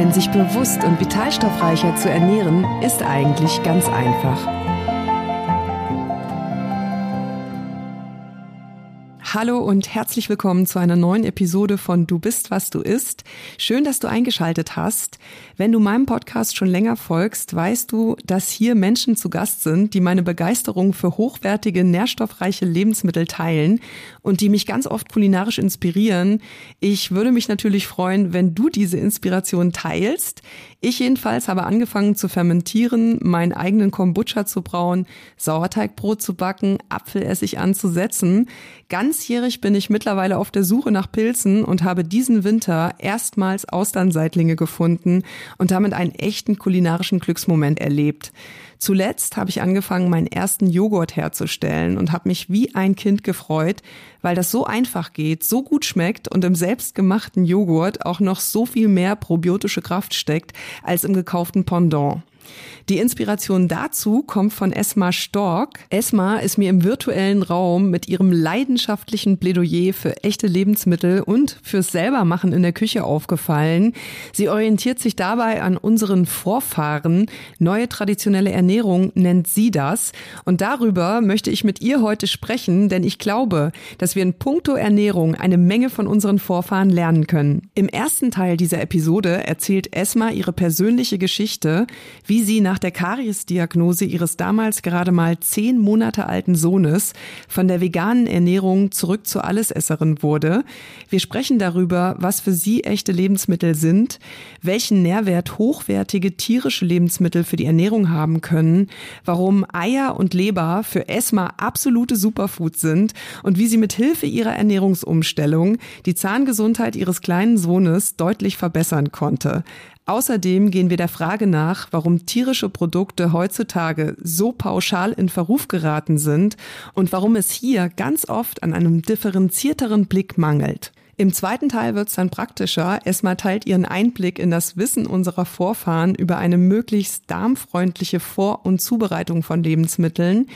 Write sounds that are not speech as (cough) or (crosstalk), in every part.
Denn sich bewusst und vitalstoffreicher zu ernähren, ist eigentlich ganz einfach. Hallo und herzlich willkommen zu einer neuen Episode von Du bist, was du isst. Schön, dass du eingeschaltet hast. Wenn du meinem Podcast schon länger folgst, weißt du, dass hier Menschen zu Gast sind, die meine Begeisterung für hochwertige, nährstoffreiche Lebensmittel teilen und die mich ganz oft kulinarisch inspirieren. Ich würde mich natürlich freuen, wenn du diese Inspiration teilst. Ich jedenfalls habe angefangen zu fermentieren, meinen eigenen Kombucha zu brauen, Sauerteigbrot zu backen, Apfelessig anzusetzen. Ganzjährig bin ich mittlerweile auf der Suche nach Pilzen und habe diesen Winter erstmals Austernseitlinge gefunden und damit einen echten kulinarischen Glücksmoment erlebt. Zuletzt habe ich angefangen, meinen ersten Joghurt herzustellen und habe mich wie ein Kind gefreut, weil das so einfach geht, so gut schmeckt und im selbstgemachten Joghurt auch noch so viel mehr probiotische Kraft steckt als im gekauften Pendant. Die Inspiration dazu kommt von Esma Stork. Esma ist mir im virtuellen Raum mit ihrem leidenschaftlichen Plädoyer für echte Lebensmittel und fürs Selbermachen in der Küche aufgefallen. Sie orientiert sich dabei an unseren Vorfahren. Neue traditionelle Ernährung nennt sie das. Und darüber möchte ich mit ihr heute sprechen, denn ich glaube, dass wir in puncto Ernährung eine Menge von unseren Vorfahren lernen können. Im ersten Teil dieser Episode erzählt Esma ihre persönliche Geschichte, wie sie nach der Kariesdiagnose ihres damals gerade mal zehn Monate alten Sohnes von der veganen Ernährung zurück zur Allesesserin wurde. Wir sprechen darüber, was für sie echte Lebensmittel sind, welchen Nährwert hochwertige tierische Lebensmittel für die Ernährung haben können, warum Eier und Leber für Esma absolute Superfoods sind und wie sie mit Hilfe ihrer Ernährungsumstellung die Zahngesundheit ihres kleinen Sohnes deutlich verbessern konnte. Außerdem gehen wir der Frage nach, warum tierische Produkte heutzutage so pauschal in Verruf geraten sind und warum es hier ganz oft an einem differenzierteren Blick mangelt. Im zweiten Teil wird es dann praktischer. Esma teilt ihren Einblick in das Wissen unserer Vorfahren über eine möglichst darmfreundliche Vor- und Zubereitung von Lebensmitteln.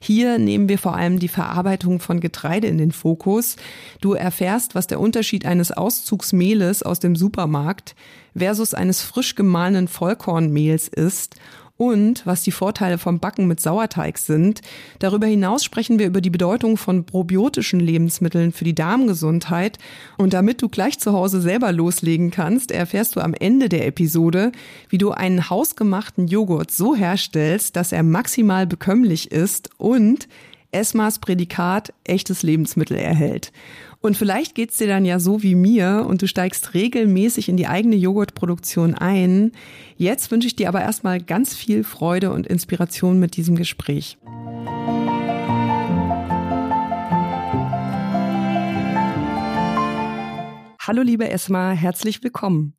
Hier nehmen wir vor allem die Verarbeitung von Getreide in den Fokus. Du erfährst, was der Unterschied eines Auszugsmehles aus dem Supermarkt versus eines frisch gemahlenen Vollkornmehls ist und was die Vorteile vom Backen mit Sauerteig sind. Darüber hinaus sprechen wir über die Bedeutung von probiotischen Lebensmitteln für die Darmgesundheit. Und damit du gleich zu Hause selber loslegen kannst, erfährst du am Ende der Episode, wie du einen hausgemachten Joghurt so herstellst, dass er maximal bekömmlich ist und Esmas Prädikat echtes Lebensmittel erhält. Und vielleicht geht's dir dann ja so wie mir und du steigst regelmäßig in die eigene Joghurtproduktion ein. Jetzt wünsche ich dir aber erstmal ganz viel Freude und Inspiration mit diesem Gespräch. Hallo liebe Esma, herzlich willkommen.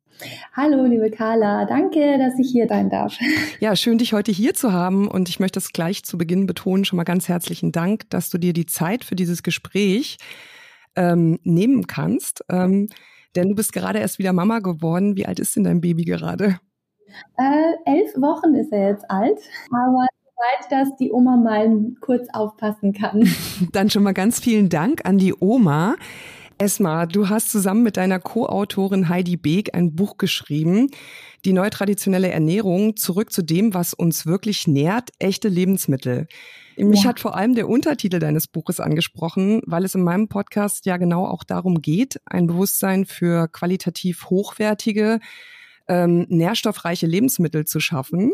Hallo, liebe Carla, danke, dass ich hier sein darf. (laughs) Ja, schön, dich heute hier zu haben. Und ich möchte es gleich zu Beginn betonen, schon mal ganz herzlichen Dank, dass du dir die Zeit für dieses Gespräch ähm, nehmen kannst. Ähm, denn du bist gerade erst wieder Mama geworden. Wie alt ist denn dein Baby gerade? Äh, elf Wochen ist er jetzt alt, aber weit, dass die Oma mal kurz aufpassen kann. (laughs) (laughs) Dann schon mal ganz vielen Dank an die Oma. Esma, du hast zusammen mit deiner Co-Autorin Heidi Beek ein Buch geschrieben, Die neue traditionelle Ernährung, zurück zu dem, was uns wirklich nährt, echte Lebensmittel. Mich ja. hat vor allem der Untertitel deines Buches angesprochen, weil es in meinem Podcast ja genau auch darum geht, ein Bewusstsein für qualitativ hochwertige, ähm, nährstoffreiche Lebensmittel zu schaffen.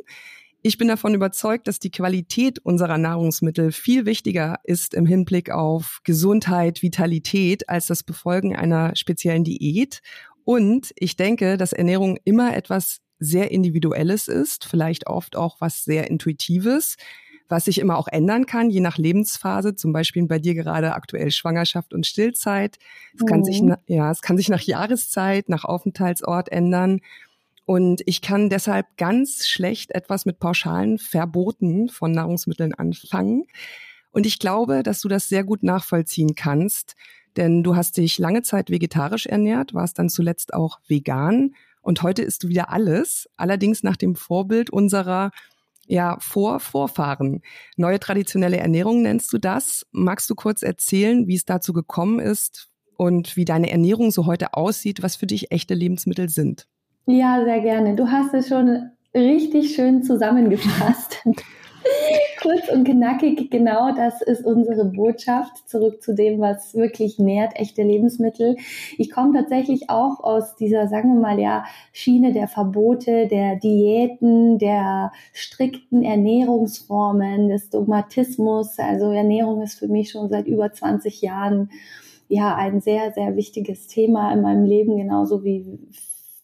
Ich bin davon überzeugt, dass die Qualität unserer Nahrungsmittel viel wichtiger ist im Hinblick auf Gesundheit, Vitalität als das Befolgen einer speziellen Diät. Und ich denke, dass Ernährung immer etwas sehr Individuelles ist, vielleicht oft auch was sehr Intuitives was sich immer auch ändern kann, je nach Lebensphase, zum Beispiel bei dir gerade aktuell Schwangerschaft und Stillzeit. Es mhm. kann sich, mhm. ja, es kann sich nach Jahreszeit, nach Aufenthaltsort ändern. Und ich kann deshalb ganz schlecht etwas mit pauschalen Verboten von Nahrungsmitteln anfangen. Und ich glaube, dass du das sehr gut nachvollziehen kannst, denn du hast dich lange Zeit vegetarisch ernährt, warst dann zuletzt auch vegan und heute isst du wieder alles, allerdings nach dem Vorbild unserer ja, Vor-Vorfahren. Neue traditionelle Ernährung nennst du das. Magst du kurz erzählen, wie es dazu gekommen ist und wie deine Ernährung so heute aussieht, was für dich echte Lebensmittel sind? Ja, sehr gerne. Du hast es schon richtig schön zusammengefasst. (laughs) Kurz und knackig, genau das ist unsere Botschaft. Zurück zu dem, was wirklich nährt, echte Lebensmittel. Ich komme tatsächlich auch aus dieser, sagen wir mal, ja, Schiene der Verbote, der Diäten, der strikten Ernährungsformen, des Dogmatismus. Also Ernährung ist für mich schon seit über 20 Jahren ja ein sehr, sehr wichtiges Thema in meinem Leben, genauso wie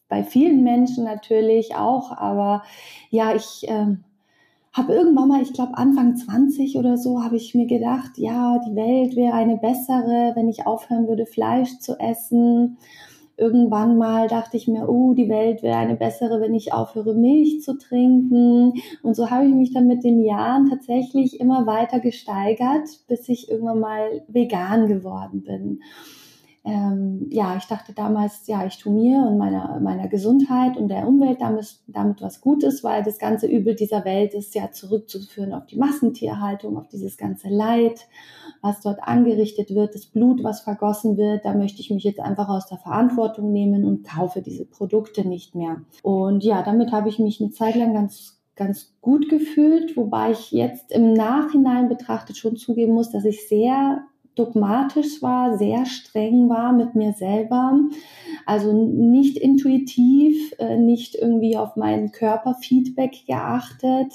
bei vielen Menschen natürlich auch, aber ja, ich ähm, habe irgendwann mal, ich glaube Anfang 20 oder so, habe ich mir gedacht, ja, die Welt wäre eine bessere, wenn ich aufhören würde, Fleisch zu essen. Irgendwann mal dachte ich mir, oh, die Welt wäre eine bessere, wenn ich aufhöre, Milch zu trinken. Und so habe ich mich dann mit den Jahren tatsächlich immer weiter gesteigert, bis ich irgendwann mal vegan geworden bin ähm, ja, ich dachte damals, ja, ich tue mir und meiner, meiner Gesundheit und der Umwelt damit, damit was Gutes, weil das ganze Übel dieser Welt ist ja zurückzuführen auf die Massentierhaltung, auf dieses ganze Leid, was dort angerichtet wird, das Blut, was vergossen wird. Da möchte ich mich jetzt einfach aus der Verantwortung nehmen und kaufe diese Produkte nicht mehr. Und ja, damit habe ich mich eine Zeit lang ganz ganz gut gefühlt, wobei ich jetzt im Nachhinein betrachtet schon zugeben muss, dass ich sehr dogmatisch war, sehr streng war mit mir selber. Also nicht intuitiv, äh, nicht irgendwie auf mein Körperfeedback geachtet.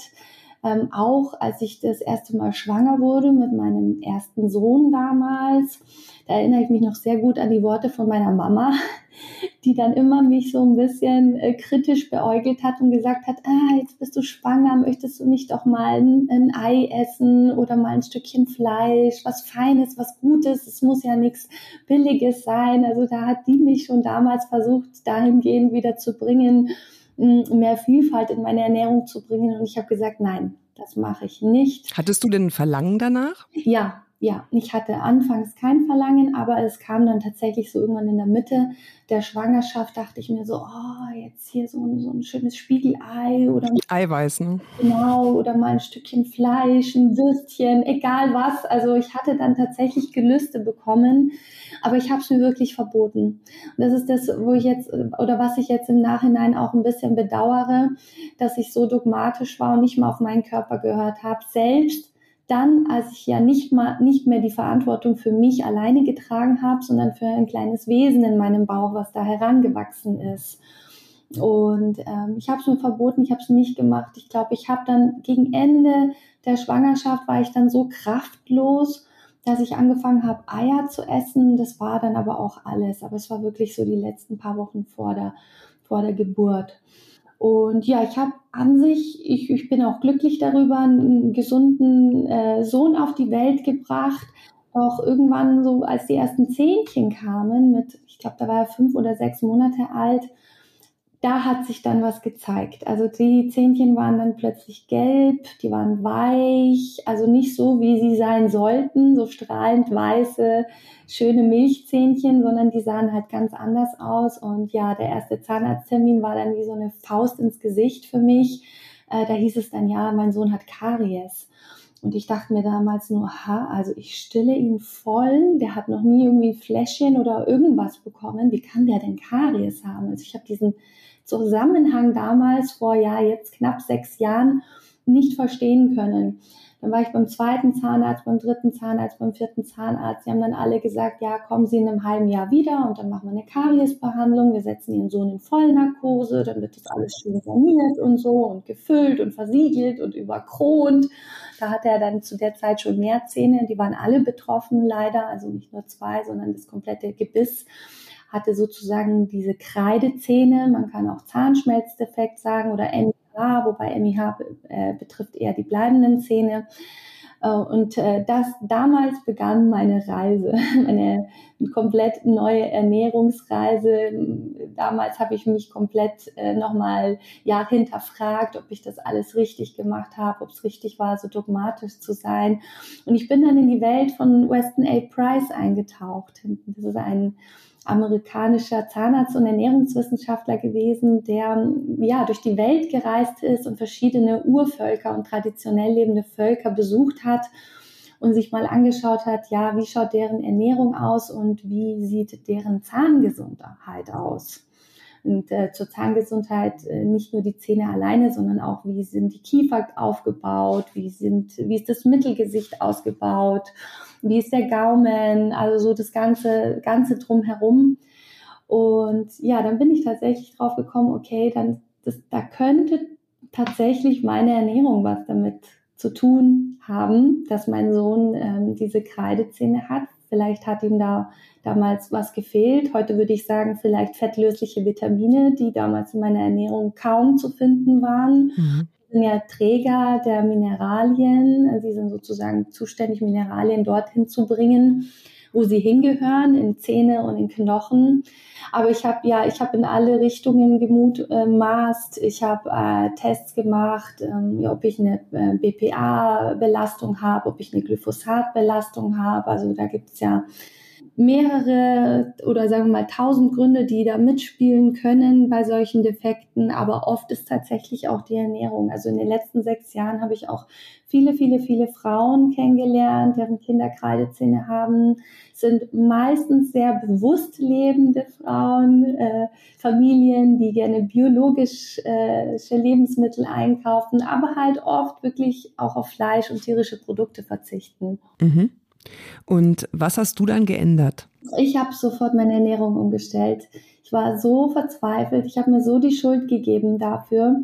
Ähm, auch als ich das erste Mal schwanger wurde mit meinem ersten Sohn damals, da erinnere ich mich noch sehr gut an die Worte von meiner Mama, (laughs) die dann immer mich so ein bisschen äh, kritisch beäugelt hat und gesagt hat, ah, jetzt bist du schwanger, möchtest du nicht doch mal ein, ein, Ei essen oder mal ein Stückchen Fleisch, was Feines, was Gutes, es muss ja nichts Billiges sein. Also da hat die mich schon damals versucht, dahingehend wieder zu bringen, mehr Vielfalt in meine Ernährung zu bringen. Und ich habe gesagt, nein, das mache ich nicht. Hattest du denn ein Verlangen danach? Ja, ja, ich hatte anfangs kein Verlangen, aber es kam dann tatsächlich so irgendwann in der Mitte der Schwangerschaft, dachte ich mir so, oh, jetzt hier so ein, so ein schönes Spiegelei oder Eiweiß, ne? Genau, oder mal ein Stückchen Fleisch, ein Würstchen, egal was. Also ich hatte dann tatsächlich Gelüste bekommen, aber ich habe es mir wirklich verboten. Und das ist das, wo ich jetzt oder was ich jetzt im Nachhinein auch ein bisschen bedauere, dass ich so dogmatisch war und nicht mal auf meinen Körper gehört habe, selbst dann, als ich ja nicht mal nicht mehr die Verantwortung für mich alleine getragen habe, sondern für ein kleines Wesen in meinem Bauch, was da herangewachsen ist. Und ähm, ich habe es mir verboten, ich habe es nicht gemacht. Ich glaube, ich habe dann gegen Ende der Schwangerschaft war ich dann so kraftlos, dass ich angefangen habe, Eier zu essen. Das war dann aber auch alles. Aber es war wirklich so die letzten paar Wochen vor der, vor der Geburt. Und ja, ich habe an sich, ich, ich bin auch glücklich darüber, einen gesunden äh, Sohn auf die Welt gebracht. Auch irgendwann so, als die ersten Zähnchen kamen, mit, ich glaube, da war er fünf oder sechs Monate alt, da hat sich dann was gezeigt. Also die Zähnchen waren dann plötzlich gelb, die waren weich, also nicht so, wie sie sein sollten, so strahlend weiße, schöne Milchzähnchen, sondern die sahen halt ganz anders aus. Und ja, der erste Zahnarzttermin war dann wie so eine Faust ins Gesicht für mich. Äh, da hieß es dann, ja, mein Sohn hat Karies. Und ich dachte mir damals nur, ha, also ich stille ihn voll, der hat noch nie irgendwie ein Fläschchen oder irgendwas bekommen. Wie kann der denn Karies haben? Also ich habe diesen Zusammenhang damals vor ja jetzt knapp sechs Jahren nicht verstehen können. Dann war ich beim zweiten Zahnarzt, beim dritten Zahnarzt, beim vierten Zahnarzt. Die haben dann alle gesagt, ja, kommen Sie in einem halben Jahr wieder und dann machen wir eine Kariesbehandlung. Wir setzen Ihren Sohn in Vollnarkose, dann wird das alles schön saniert und so und gefüllt und versiegelt und überkront. Da hatte er dann zu der Zeit schon mehr Zähne. Die waren alle betroffen, leider. Also nicht nur zwei, sondern das komplette Gebiss hatte sozusagen diese Kreidezähne, man kann auch Zahnschmelzdefekt sagen oder MIH, wobei MIH äh, betrifft eher die bleibenden Zähne. Äh, und äh, das damals begann meine Reise, (laughs) eine komplett neue Ernährungsreise. Damals habe ich mich komplett äh, nochmal ja hinterfragt, ob ich das alles richtig gemacht habe, ob es richtig war, so dogmatisch zu sein. Und ich bin dann in die Welt von Weston A. Price eingetaucht. Das ist ein amerikanischer Zahnarzt und Ernährungswissenschaftler gewesen, der ja durch die Welt gereist ist und verschiedene Urvölker und traditionell lebende Völker besucht hat und sich mal angeschaut hat, ja, wie schaut deren Ernährung aus und wie sieht deren Zahngesundheit aus. Und äh, zur Zahngesundheit äh, nicht nur die Zähne alleine, sondern auch, wie sind die Kiefer aufgebaut, wie, sind, wie ist das Mittelgesicht ausgebaut wie ist der Gaumen, also so das ganze, ganze drumherum. Und ja, dann bin ich tatsächlich drauf gekommen, okay, dann das, da könnte tatsächlich meine Ernährung was damit zu tun haben, dass mein Sohn ähm, diese Kreidezähne hat. Vielleicht hat ihm da damals was gefehlt. Heute würde ich sagen, vielleicht fettlösliche Vitamine, die damals in meiner Ernährung kaum zu finden waren. Mhm sind ja Träger der Mineralien. Sie sind sozusagen zuständig, Mineralien dorthin zu bringen, wo sie hingehören, in Zähne und in Knochen. Aber ich habe ja, ich habe in alle Richtungen gemutmaßt. Ich habe äh, Tests gemacht, ähm, ob ich eine äh, BPA-Belastung habe, ob ich eine Glyphosat-Belastung habe. Also da gibt es ja mehrere oder sagen wir mal tausend Gründe, die da mitspielen können bei solchen Defekten, aber oft ist tatsächlich auch die Ernährung. Also in den letzten sechs Jahren habe ich auch viele, viele, viele Frauen kennengelernt, deren Kinder Kreidezähne haben, sind meistens sehr bewusst lebende Frauen, äh, Familien, die gerne biologische äh, Lebensmittel einkaufen, aber halt oft wirklich auch auf Fleisch und tierische Produkte verzichten. Mhm. Und was hast du dann geändert? Ich habe sofort meine Ernährung umgestellt. Ich war so verzweifelt. Ich habe mir so die Schuld gegeben dafür,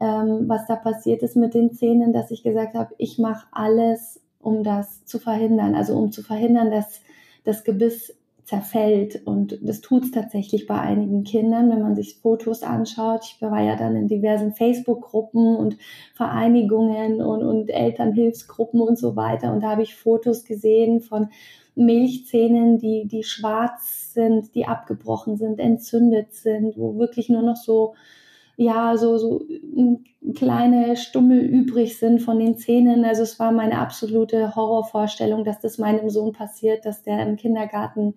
ähm, was da passiert ist mit den Zähnen, dass ich gesagt habe, ich mache alles, um das zu verhindern. Also um zu verhindern, dass das Gebiss zerfällt. Und das tut es tatsächlich bei einigen Kindern, wenn man sich Fotos anschaut. Ich war ja dann in diversen Facebook-Gruppen und Vereinigungen und, und Elternhilfsgruppen und so weiter. Und da habe ich Fotos gesehen von Milchzähnen, die, die schwarz sind, die abgebrochen sind, entzündet sind, wo wirklich nur noch so ja, so, so kleine Stummel übrig sind von den Zähnen. Also es war meine absolute Horrorvorstellung, dass das meinem Sohn passiert, dass der im Kindergarten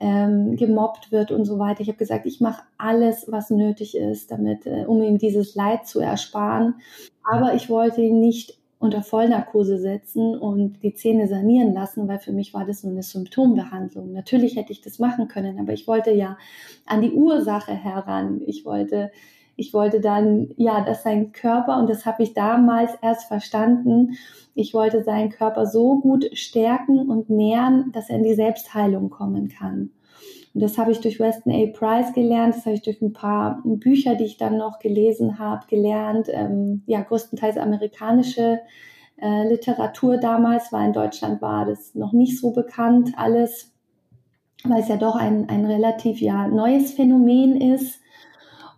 ähm, gemobbt wird und so weiter. Ich habe gesagt, ich mache alles, was nötig ist, damit, äh, um ihm dieses Leid zu ersparen. Aber ich wollte ihn nicht unter Vollnarkose setzen und die Zähne sanieren lassen, weil für mich war das so eine Symptombehandlung. Natürlich hätte ich das machen können, aber ich wollte ja an die Ursache heran. Ich wollte ich wollte dann, ja, dass sein Körper, und das habe ich damals erst verstanden, ich wollte seinen Körper so gut stärken und nähren, dass er in die Selbstheilung kommen kann. Und das habe ich durch Weston A. Price gelernt, das habe ich durch ein paar Bücher, die ich dann noch gelesen habe, gelernt. Ähm, ja, größtenteils amerikanische äh, Literatur damals, weil in Deutschland war das noch nicht so bekannt alles, weil es ja doch ein, ein relativ ja neues Phänomen ist.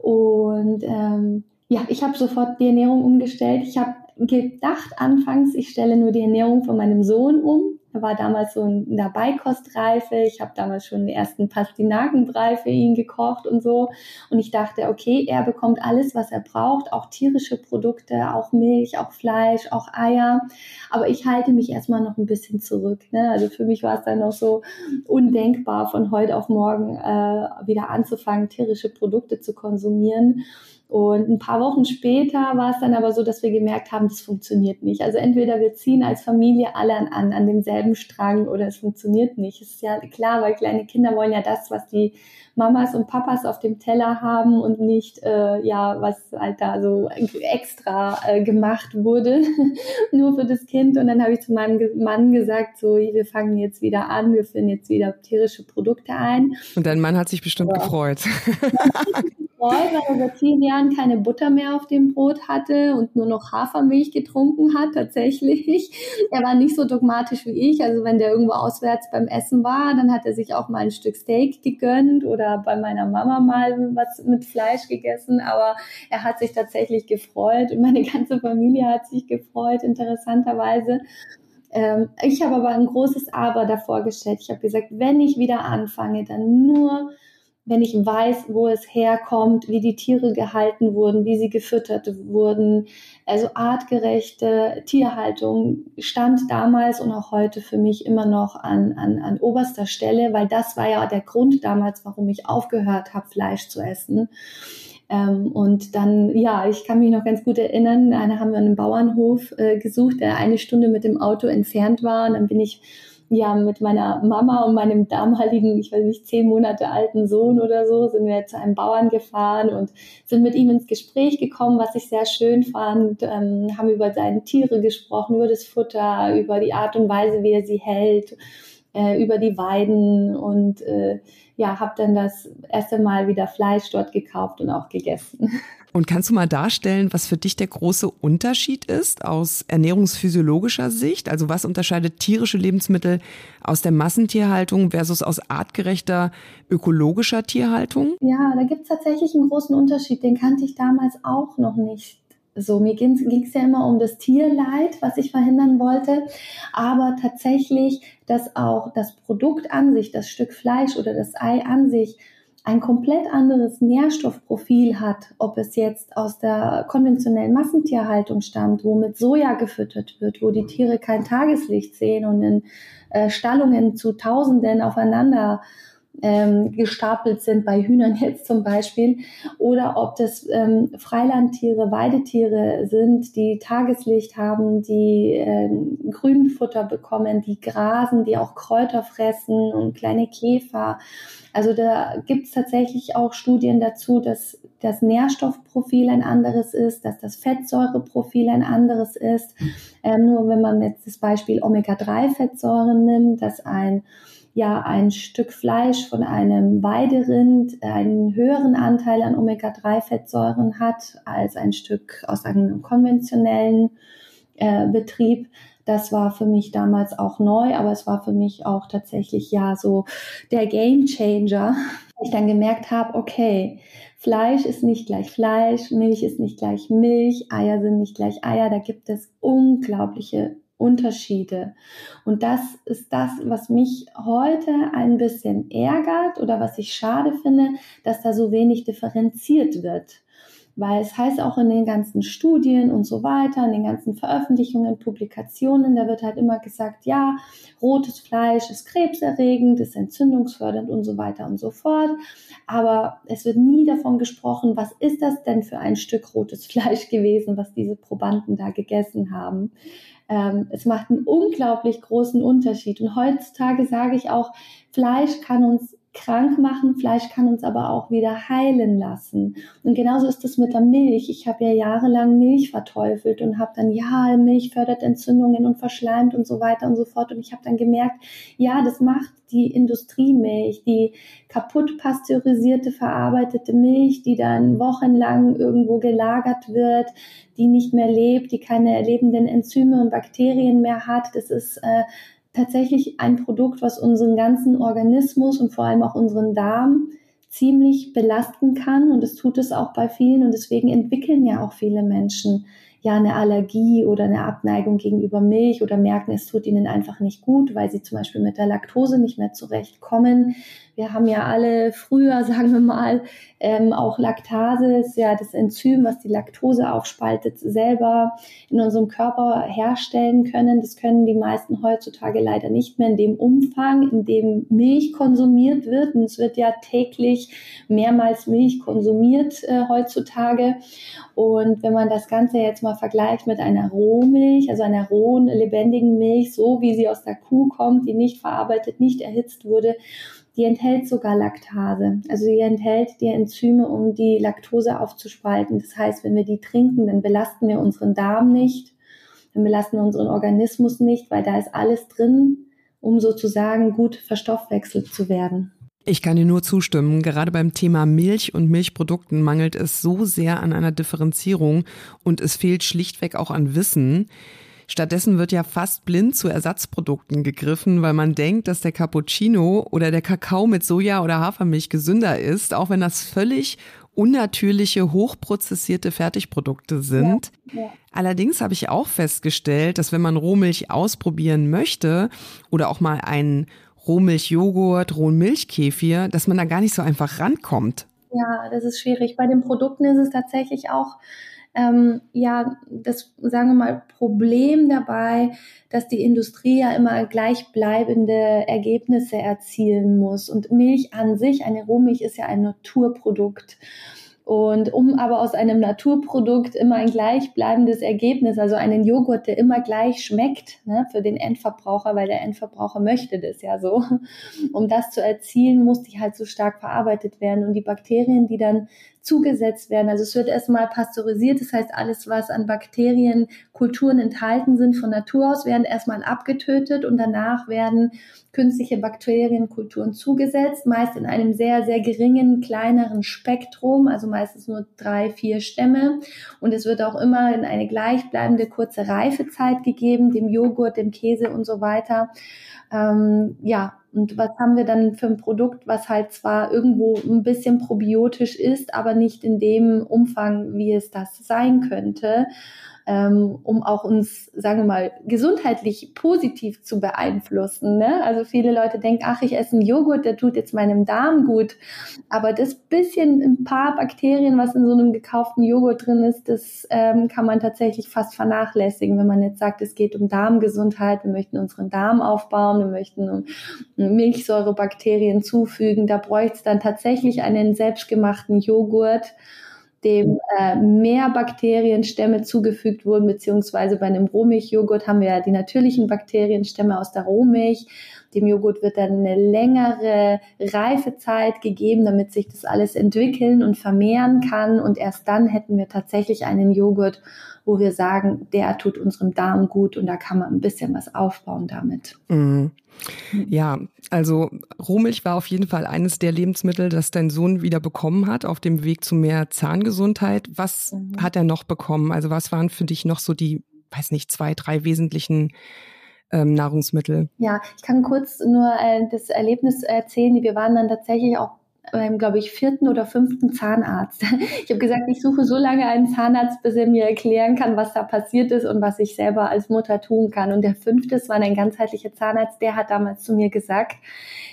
Und ähm, ja, ich habe sofort die Ernährung umgestellt. Ich habe gedacht anfangs, ich stelle nur die Ernährung von meinem Sohn um. Er war damals so in der Beikostreife. Ich habe damals schon den ersten Pastinakenbrei für ihn gekocht und so. Und ich dachte, okay, er bekommt alles, was er braucht, auch tierische Produkte, auch Milch, auch Fleisch, auch Eier. Aber ich halte mich erstmal noch ein bisschen zurück. Ne? Also für mich war es dann noch so undenkbar, von heute auf morgen äh, wieder anzufangen, tierische Produkte zu konsumieren. Und ein paar Wochen später war es dann aber so, dass wir gemerkt haben, das funktioniert nicht. Also entweder wir ziehen als Familie alle an, an demselben Strang oder es funktioniert nicht. Es ist ja klar, weil kleine Kinder wollen ja das, was die Mamas und Papas auf dem Teller haben und nicht, äh, ja, was halt da so extra äh, gemacht wurde, (laughs) nur für das Kind. Und dann habe ich zu meinem Mann gesagt, so, wir fangen jetzt wieder an, wir führen jetzt wieder tierische Produkte ein. Und dein Mann hat sich bestimmt ja. gefreut. (laughs) gefreut, weil er seit vielen Jahren keine Butter mehr auf dem Brot hatte und nur noch Hafermilch getrunken hat, tatsächlich. (laughs) Er war nicht so dogmatisch wie ich. Also wenn der irgendwo auswärts beim Essen war, dann hat er sich auch mal ein Stück Steak gegönnt oder bei meiner Mama mal was mit Fleisch gegessen. Aber er hat sich tatsächlich gefreut und (laughs) meine ganze Familie hat sich gefreut, interessanterweise. Ähm, ich habe aber ein großes Aber davor gestellt. Ich habe gesagt, wenn ich wieder anfange, dann nur wenn ich weiß, wo es herkommt, wie die Tiere gehalten wurden, wie sie gefüttert wurden. Also artgerechte Tierhaltung stand damals und auch heute für mich immer noch an, an, an oberster Stelle, weil das war ja der Grund damals, warum ich aufgehört habe, Fleisch zu essen. Ähm, und dann, ja, ich kann mich noch ganz gut erinnern, da haben wir einen Bauernhof äh, gesucht, der eine Stunde mit dem Auto entfernt war. Und dann bin ich ja, mit meiner Mama und meinem damaligen, ich weiß nicht, zehn Monate alten Sohn oder so, sind wir zu einem Bauern gefahren und sind mit ihm ins Gespräch gekommen, was ich sehr schön fand, ähm, haben über seine Tiere gesprochen, über das Futter, über die Art und Weise, wie er sie hält, äh, über die Weiden und äh, ja, habe dann das erste Mal wieder Fleisch dort gekauft und auch gegessen. (laughs) Und kannst du mal darstellen, was für dich der große Unterschied ist aus ernährungsphysiologischer Sicht? Also was unterscheidet tierische Lebensmittel aus der Massentierhaltung versus aus artgerechter ökologischer Tierhaltung? Ja, da gibt es tatsächlich einen großen Unterschied. Den kannte ich damals auch noch nicht. So, mir ging es ja immer um das Tierleid, was ich verhindern wollte, aber tatsächlich, dass auch das Produkt an sich, das Stück Fleisch oder das Ei an sich ein komplett anderes Nährstoffprofil hat, ob es jetzt aus der konventionellen Massentierhaltung stammt, wo mit Soja gefüttert wird, wo die Tiere kein Tageslicht sehen und in äh, Stallungen zu Tausenden aufeinander ähm, gestapelt sind, bei Hühnern jetzt zum Beispiel, oder ob das ähm, Freilandtiere, Weidetiere sind, die Tageslicht haben, die ähm, Grünfutter bekommen, die grasen, die auch Kräuter fressen und kleine Käfer. Also da gibt es tatsächlich auch Studien dazu, dass das Nährstoffprofil ein anderes ist, dass das Fettsäureprofil ein anderes ist. Ähm, nur wenn man jetzt das Beispiel Omega-3-Fettsäuren nimmt, dass ein ja ein Stück Fleisch von einem Weiderind einen höheren Anteil an Omega-3-Fettsäuren hat als ein Stück aus einem konventionellen äh, Betrieb. Das war für mich damals auch neu, aber es war für mich auch tatsächlich ja so der Game Changer. Ich dann gemerkt habe, okay, Fleisch ist nicht gleich Fleisch, Milch ist nicht gleich Milch, Eier sind nicht gleich Eier. Da gibt es unglaubliche Unterschiede. Und das ist das, was mich heute ein bisschen ärgert oder was ich schade finde, dass da so wenig differenziert wird. Weil es heißt auch in den ganzen Studien und so weiter, in den ganzen Veröffentlichungen, Publikationen, da wird halt immer gesagt, ja, rotes Fleisch ist krebserregend, ist entzündungsfördernd und so weiter und so fort. Aber es wird nie davon gesprochen, was ist das denn für ein Stück rotes (laughs) Fleisch gewesen, was diese Probanden da gegessen haben. Ähm, es macht einen unglaublich großen Unterschied. Und heutzutage sage ich auch, Fleisch kann uns krank machen, Fleisch kann uns aber auch wieder heilen lassen. Und genauso ist es mit der Milch. Ich habe ja jahrelang Milch verteufelt und habe dann, ja, Milch fördert Entzündungen und verschleimt und so weiter und so fort. Und ich habe dann gemerkt, ja, das macht die Industriemilch, die kaputt pasteurisierte, verarbeitete Milch, die dann wochenlang irgendwo gelagert wird, die nicht mehr lebt, die keine lebenden Enzyme und Bakterien mehr hat. Das ist äh, tatsächlich ein Produkt, was unseren ganzen Organismus und vor allem auch unseren Darm ziemlich belasten kann. Und es tut es auch bei vielen. Und deswegen entwickeln ja auch viele Menschen ja eine Allergie oder eine Abneigung gegenüber Milch oder merken, es tut ihnen einfach nicht gut, weil sie zum Beispiel mit der Laktose nicht mehr zurechtkommen. Wir haben ja alle früher, (laughs) sagen wir mal, ähm, auch Laktase ist ja das Enzym, was die Laktose aufspaltet, selber in unserem Körper herstellen können. Das können die meisten heutzutage leider nicht mehr in dem Umfang, in dem Milch konsumiert wird. Und es wird ja täglich mehrmals Milch konsumiert äh, heutzutage. Und wenn man das Ganze jetzt mal vergleicht mit einer Rohmilch, also einer rohen, lebendigen Milch, so wie sie aus der Kuh kommt, die nicht verarbeitet, nicht erhitzt wurde, die enthält sogar Laktase. Also die enthält die Enzyme, um die Laktose aufzuspalten. Das heißt, wenn wir die trinken, dann belasten wir unseren Darm nicht, dann belasten wir unseren Organismus nicht, weil da ist alles drin, um sozusagen gut verstoffwechselt zu werden. Ich kann dir nur zustimmen. Gerade beim Thema Milch und Milchprodukten mangelt es so sehr an einer Differenzierung und es fehlt schlichtweg auch an Wissen. Stattdessen wird ja fast blind zu Ersatzprodukten gegriffen, weil man denkt, dass der Cappuccino oder der Kakao mit Soja oder Hafermilch gesünder ist, auch wenn das völlig unnatürliche, hochprozessierte Fertigprodukte sind. Ja, ja. Allerdings habe ich auch festgestellt, dass wenn man Rohmilch ausprobieren möchte oder auch mal einen Rohmilchjoghurt, rohen Milchkefir, dass man da gar nicht so einfach rankommt. Ja, das ist schwierig. Bei den Produkten ist es tatsächlich auch ähm, ja das, sagen wir mal, Problem dabei, dass die Industrie ja immer gleichbleibende Ergebnisse erzielen muss. Und Milch an sich, eine Rohmilch ist ja ein Naturprodukt. Und um aber aus einem Naturprodukt immer ein gleichbleibendes Ergebnis, also einen Joghurt, der immer gleich schmeckt, ne, für den Endverbraucher, weil der Endverbraucher möchte das ja so, (laughs) um das zu erzielen, muss die halt so stark verarbeitet werden. Und die Bakterien, die dann zugesetzt werden. Also es wird erstmal pasteurisiert, das heißt alles, was an Bakterienkulturen enthalten sind von Natur aus, werden erstmal abgetötet und danach werden künstliche Bakterienkulturen zugesetzt, meist in einem sehr, sehr geringen, kleineren Spektrum, also meistens nur drei, vier Stämme. Und es wird auch immer in eine gleichbleibende kurze Reifezeit gegeben, dem Joghurt, dem Käse und so weiter. Ähm, ja, und was haben wir dann für ein Produkt, was halt zwar irgendwo ein bisschen probiotisch ist, aber nicht in dem Umfang, wie es das sein könnte ähm, um auch uns, sagen wir mal, gesundheitlich positiv zu beeinflussen. Ne? Also viele Leute denken, ach, ich esse einen Joghurt, der tut jetzt meinem Darm gut. Aber das bisschen, ein paar Bakterien, was in so einem gekauften Joghurt drin ist, das ähm, kann man tatsächlich fast vernachlässigen, wenn man jetzt sagt, es geht um Darmgesundheit, wir möchten unseren Darm aufbauen, wir möchten Milchsäurebakterien zufügen. Da bräuchte es dann tatsächlich einen selbstgemachten Joghurt dem äh, mehr Bakterienstämme zugefügt wurden, beziehungsweise bei einem Rohmilchjoghurt haben wir ja die natürlichen Bakterienstämme aus der Rohmilch. Dem Joghurt wird dann eine längere Reifezeit gegeben, damit sich das alles entwickeln und vermehren kann. Und erst dann hätten wir tatsächlich einen Joghurt, wo wir sagen, der tut unserem Darm gut und da kann man ein bisschen was aufbauen damit. Mhm. Ja, also Rohmilch war auf jeden Fall eines der Lebensmittel, das dein Sohn wieder bekommen hat auf dem Weg zu mehr Zahngesundheit. Was mhm. hat er noch bekommen? Also was waren für dich noch so die, weiß nicht, zwei, drei wesentlichen ähm, Nahrungsmittel? Ja, ich kann kurz nur äh, das Erlebnis erzählen. Wir waren dann tatsächlich auch beim, glaube ich, vierten oder fünften Zahnarzt. (laughs) Ich habe gesagt, ich suche so lange einen Zahnarzt, bis er mir erklären kann, was da passiert ist und was ich selber als Mutter tun kann. Und der fünfte, es war ein ganzheitlicher Zahnarzt, der hat damals zu mir gesagt,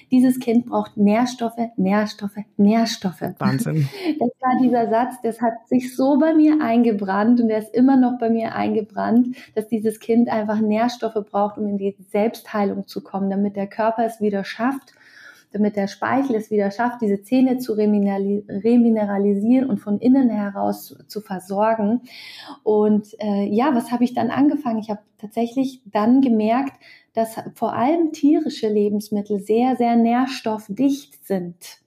dieses Kind braucht Nährstoffe, Nährstoffe, Nährstoffe. Wahnsinn. (laughs) Das war dieser Satz, das hat sich so bei mir eingebrannt und der ist immer noch bei mir eingebrannt, dass dieses Kind einfach Nährstoffe braucht, um in die Selbstheilung zu kommen, damit der Körper es wieder schafft, damit der Speichel es wieder schafft, diese Zähne zu remineralisieren und von innen heraus zu versorgen. Und äh, ja, was habe ich dann angefangen? Ich habe tatsächlich dann gemerkt, dass vor allem tierische Lebensmittel sehr, sehr nährstoffdicht sind.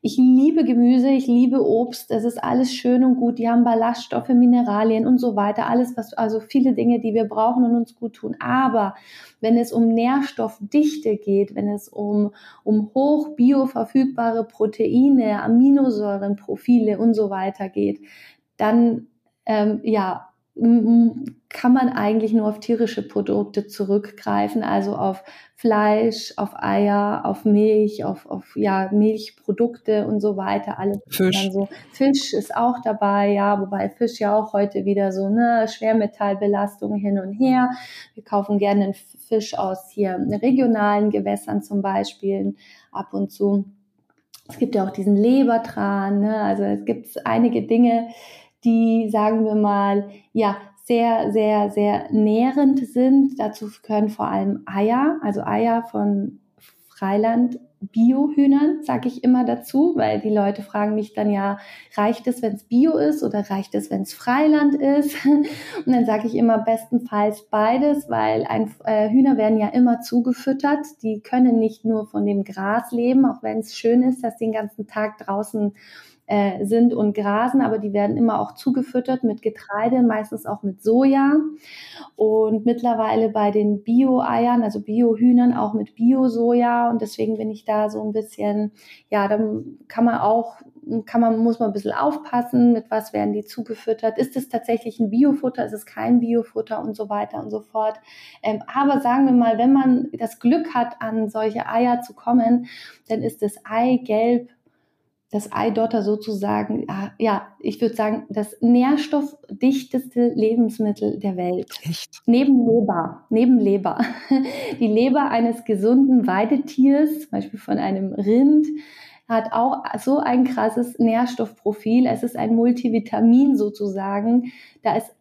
Ich liebe Gemüse, ich liebe Obst, das ist alles schön und gut. Die haben Ballaststoffe, Mineralien und so weiter, alles was also viele Dinge, die wir brauchen und uns gut tun. Aber wenn es um Nährstoffdichte geht, wenn es um um hoch bioverfügbare Proteine, Aminosäuren, Profile und so weiter geht, dann ähm, ja kann man eigentlich nur auf tierische Produkte zurückgreifen, also auf Fleisch, auf Eier, auf Milch, auf, auf ja, Milchprodukte und so weiter. Alles Fisch. So. Fisch ist auch dabei, ja, wobei Fisch ja auch heute wieder so eine Schwermetallbelastung hin und her. Wir kaufen gerne einen Fisch aus hier regionalen Gewässern zum Beispiel ab und zu. Es gibt ja auch diesen Lebertran, ne? also es gibt einige Dinge, die, sagen wir mal, ja, sehr, sehr, sehr nährend sind. Dazu gehören vor allem Eier, also Eier von Freiland Biohühnern, sage ich immer dazu, weil die Leute fragen mich dann ja, reicht es, wenn es Bio ist oder reicht es, wenn es Freiland ist? (laughs) Und dann sage ich immer bestenfalls beides, weil ein, äh, Hühner werden ja immer zugefüttert. Die können nicht nur von dem Gras leben, auch wenn es schön ist, dass sie den ganzen Tag draußen äh, sind und grasen, aber die werden immer auch zugefüttert mit Getreide, meistens auch mit Soja. Und mittlerweile bei den Bio-Eiern, also Bio-Hühnern, auch mit Bio-Soja. Und deswegen bin ich da so ein bisschen, ja, dann kann man auch, kann man, muss man ein bisschen aufpassen, mit was werden die zugefüttert. Ist es tatsächlich ein Biofutter? Ist es kein Biofutter und so weiter und so fort? Ähm, aber sagen wir mal, wenn man das Glück hat, an solche Eier zu kommen, dann ist das Eigelb das Eidotter sozusagen, ja, ich würde sagen, das nährstoffdichteste Lebensmittel der Welt. Echt? Neben Leber, neben Leber. Die Leber eines gesunden Weidetiers, zum Beispiel von einem Rind, hat auch so ein krasses Nährstoffprofil. Es ist ein Multivitamin sozusagen. Da ist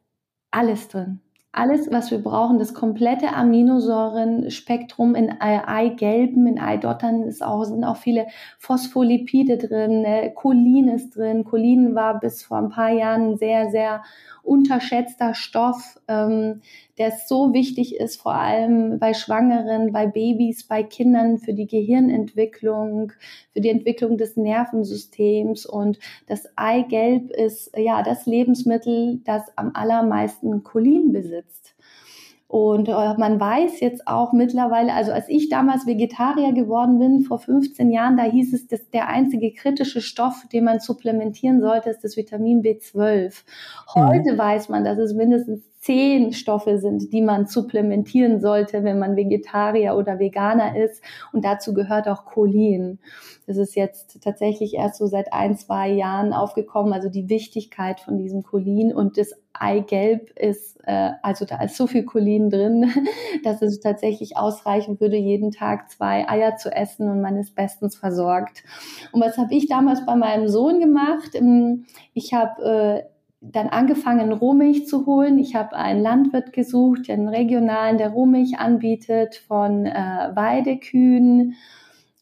alles drin alles, was wir brauchen, das komplette Aminosäurenspektrum in Eigelben, in Eidottern ist auch, sind auch viele Phospholipide drin, ne? Cholin ist drin. Cholin war bis vor ein paar Jahren sehr, sehr unterschätzter Stoff, ähm, der so wichtig ist, vor allem bei Schwangeren, bei Babys, bei Kindern für die Gehirnentwicklung, für die Entwicklung des Nervensystems. Und das Eigelb ist ja das Lebensmittel, das am allermeisten Cholin besitzt. Und äh, man weiß jetzt auch mittlerweile, also als ich damals Vegetarier geworden bin, vor 15 Jahren, da hieß es, dass der einzige kritische Stoff, den man supplementieren sollte, ist das Vitamin B12. Heute mhm. weiß man, dass es mindestens zehn Stoffe sind, die man supplementieren sollte, wenn man Vegetarier oder Veganer ist. Und dazu gehört auch Cholin. Das ist jetzt tatsächlich erst so seit ein, zwei Jahren aufgekommen, also die Wichtigkeit von diesem Cholin. Und das Eigelb ist, äh, also da ist so viel Cholin drin, (laughs) dass es tatsächlich ausreichen würde, jeden Tag zwei Eier zu essen und man ist bestens versorgt. Und was habe ich damals bei meinem Sohn gemacht? Ähm, ich habe äh, dann angefangen, Rohmilch zu holen. Ich habe einen Landwirt gesucht, einen regionalen, der Rohmilch anbietet von äh, Weidekühen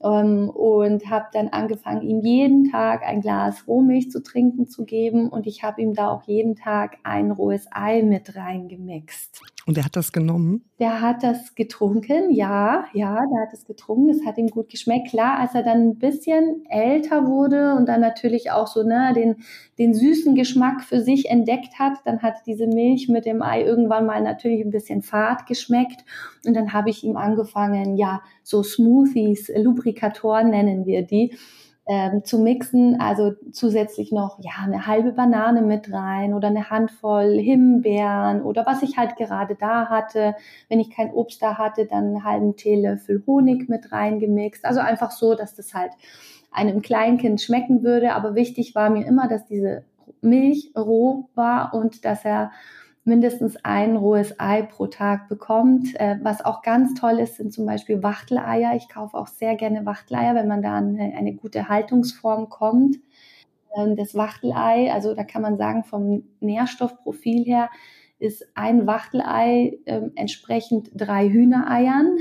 ähm, und habe dann angefangen, ihm jeden Tag ein Glas Rohmilch zu trinken zu geben und ich habe ihm da auch jeden Tag ein rohes Ei mit reingemixt. Und er hat das genommen? Der hat das getrunken, ja, ja, der hat es getrunken. Es hat ihm gut geschmeckt. Klar, als er dann ein bisschen älter wurde und dann natürlich auch so ne, den, den süßen Geschmack für sich entdeckt hat, dann hat diese Milch mit dem Ei irgendwann mal natürlich ein bisschen fad geschmeckt. Und dann habe ich ihm angefangen, ja, so Smoothies, Lubrikatoren nennen wir die ähm, zu mixen. Also zusätzlich noch ja eine halbe Banane mit rein oder eine Handvoll Himbeeren oder was ich halt gerade da hatte. Wenn ich kein Obst da hatte, dann einen halben Teelöffel Honig mit reingemixt. Also einfach so, dass das halt einem Kleinkind schmecken würde. Aber wichtig war mir immer, dass diese Milch roh war und dass er mindestens ein rohes Ei pro Tag bekommt. Äh, was auch ganz toll ist, sind zum Beispiel Wachteleier. Ich kaufe auch sehr gerne Wachteleier, wenn man da an eine, eine gute Haltungsform kommt. Ähm, das Wachtelei, also da kann man sagen, vom Nährstoffprofil her ist ein Wachtelei äh, entsprechend drei Hühnereiern.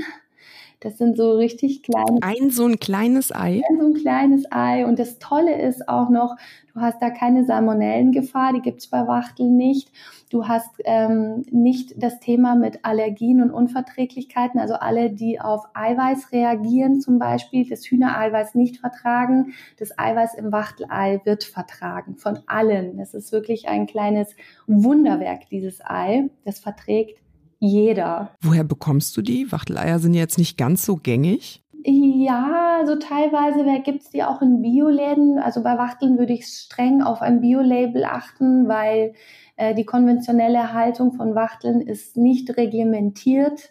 Das sind so richtig kleine. Ein so ein kleines Ei. Ein so ein kleines Ei. Und das Tolle ist auch noch, du hast da keine Salmonellengefahr, die gibt es bei Wachteln nicht. Du hast ähm, nicht das Thema mit Allergien und Unverträglichkeiten. Also alle, die auf Eiweiß reagieren zum Beispiel, das Hühnereiweiß nicht vertragen, das Eiweiß im Wachtelei wird vertragen. Von allen. Das ist wirklich ein kleines Wunderwerk, dieses Ei. Das verträgt jeder. Woher bekommst du die? Wachteleier sind jetzt nicht ganz so gängig. Ja, also teilweise gibt es die auch in Bioläden. Also bei Wachteln würde ich streng auf ein Biolabel achten, weil äh, die konventionelle Haltung von Wachteln ist nicht reglementiert,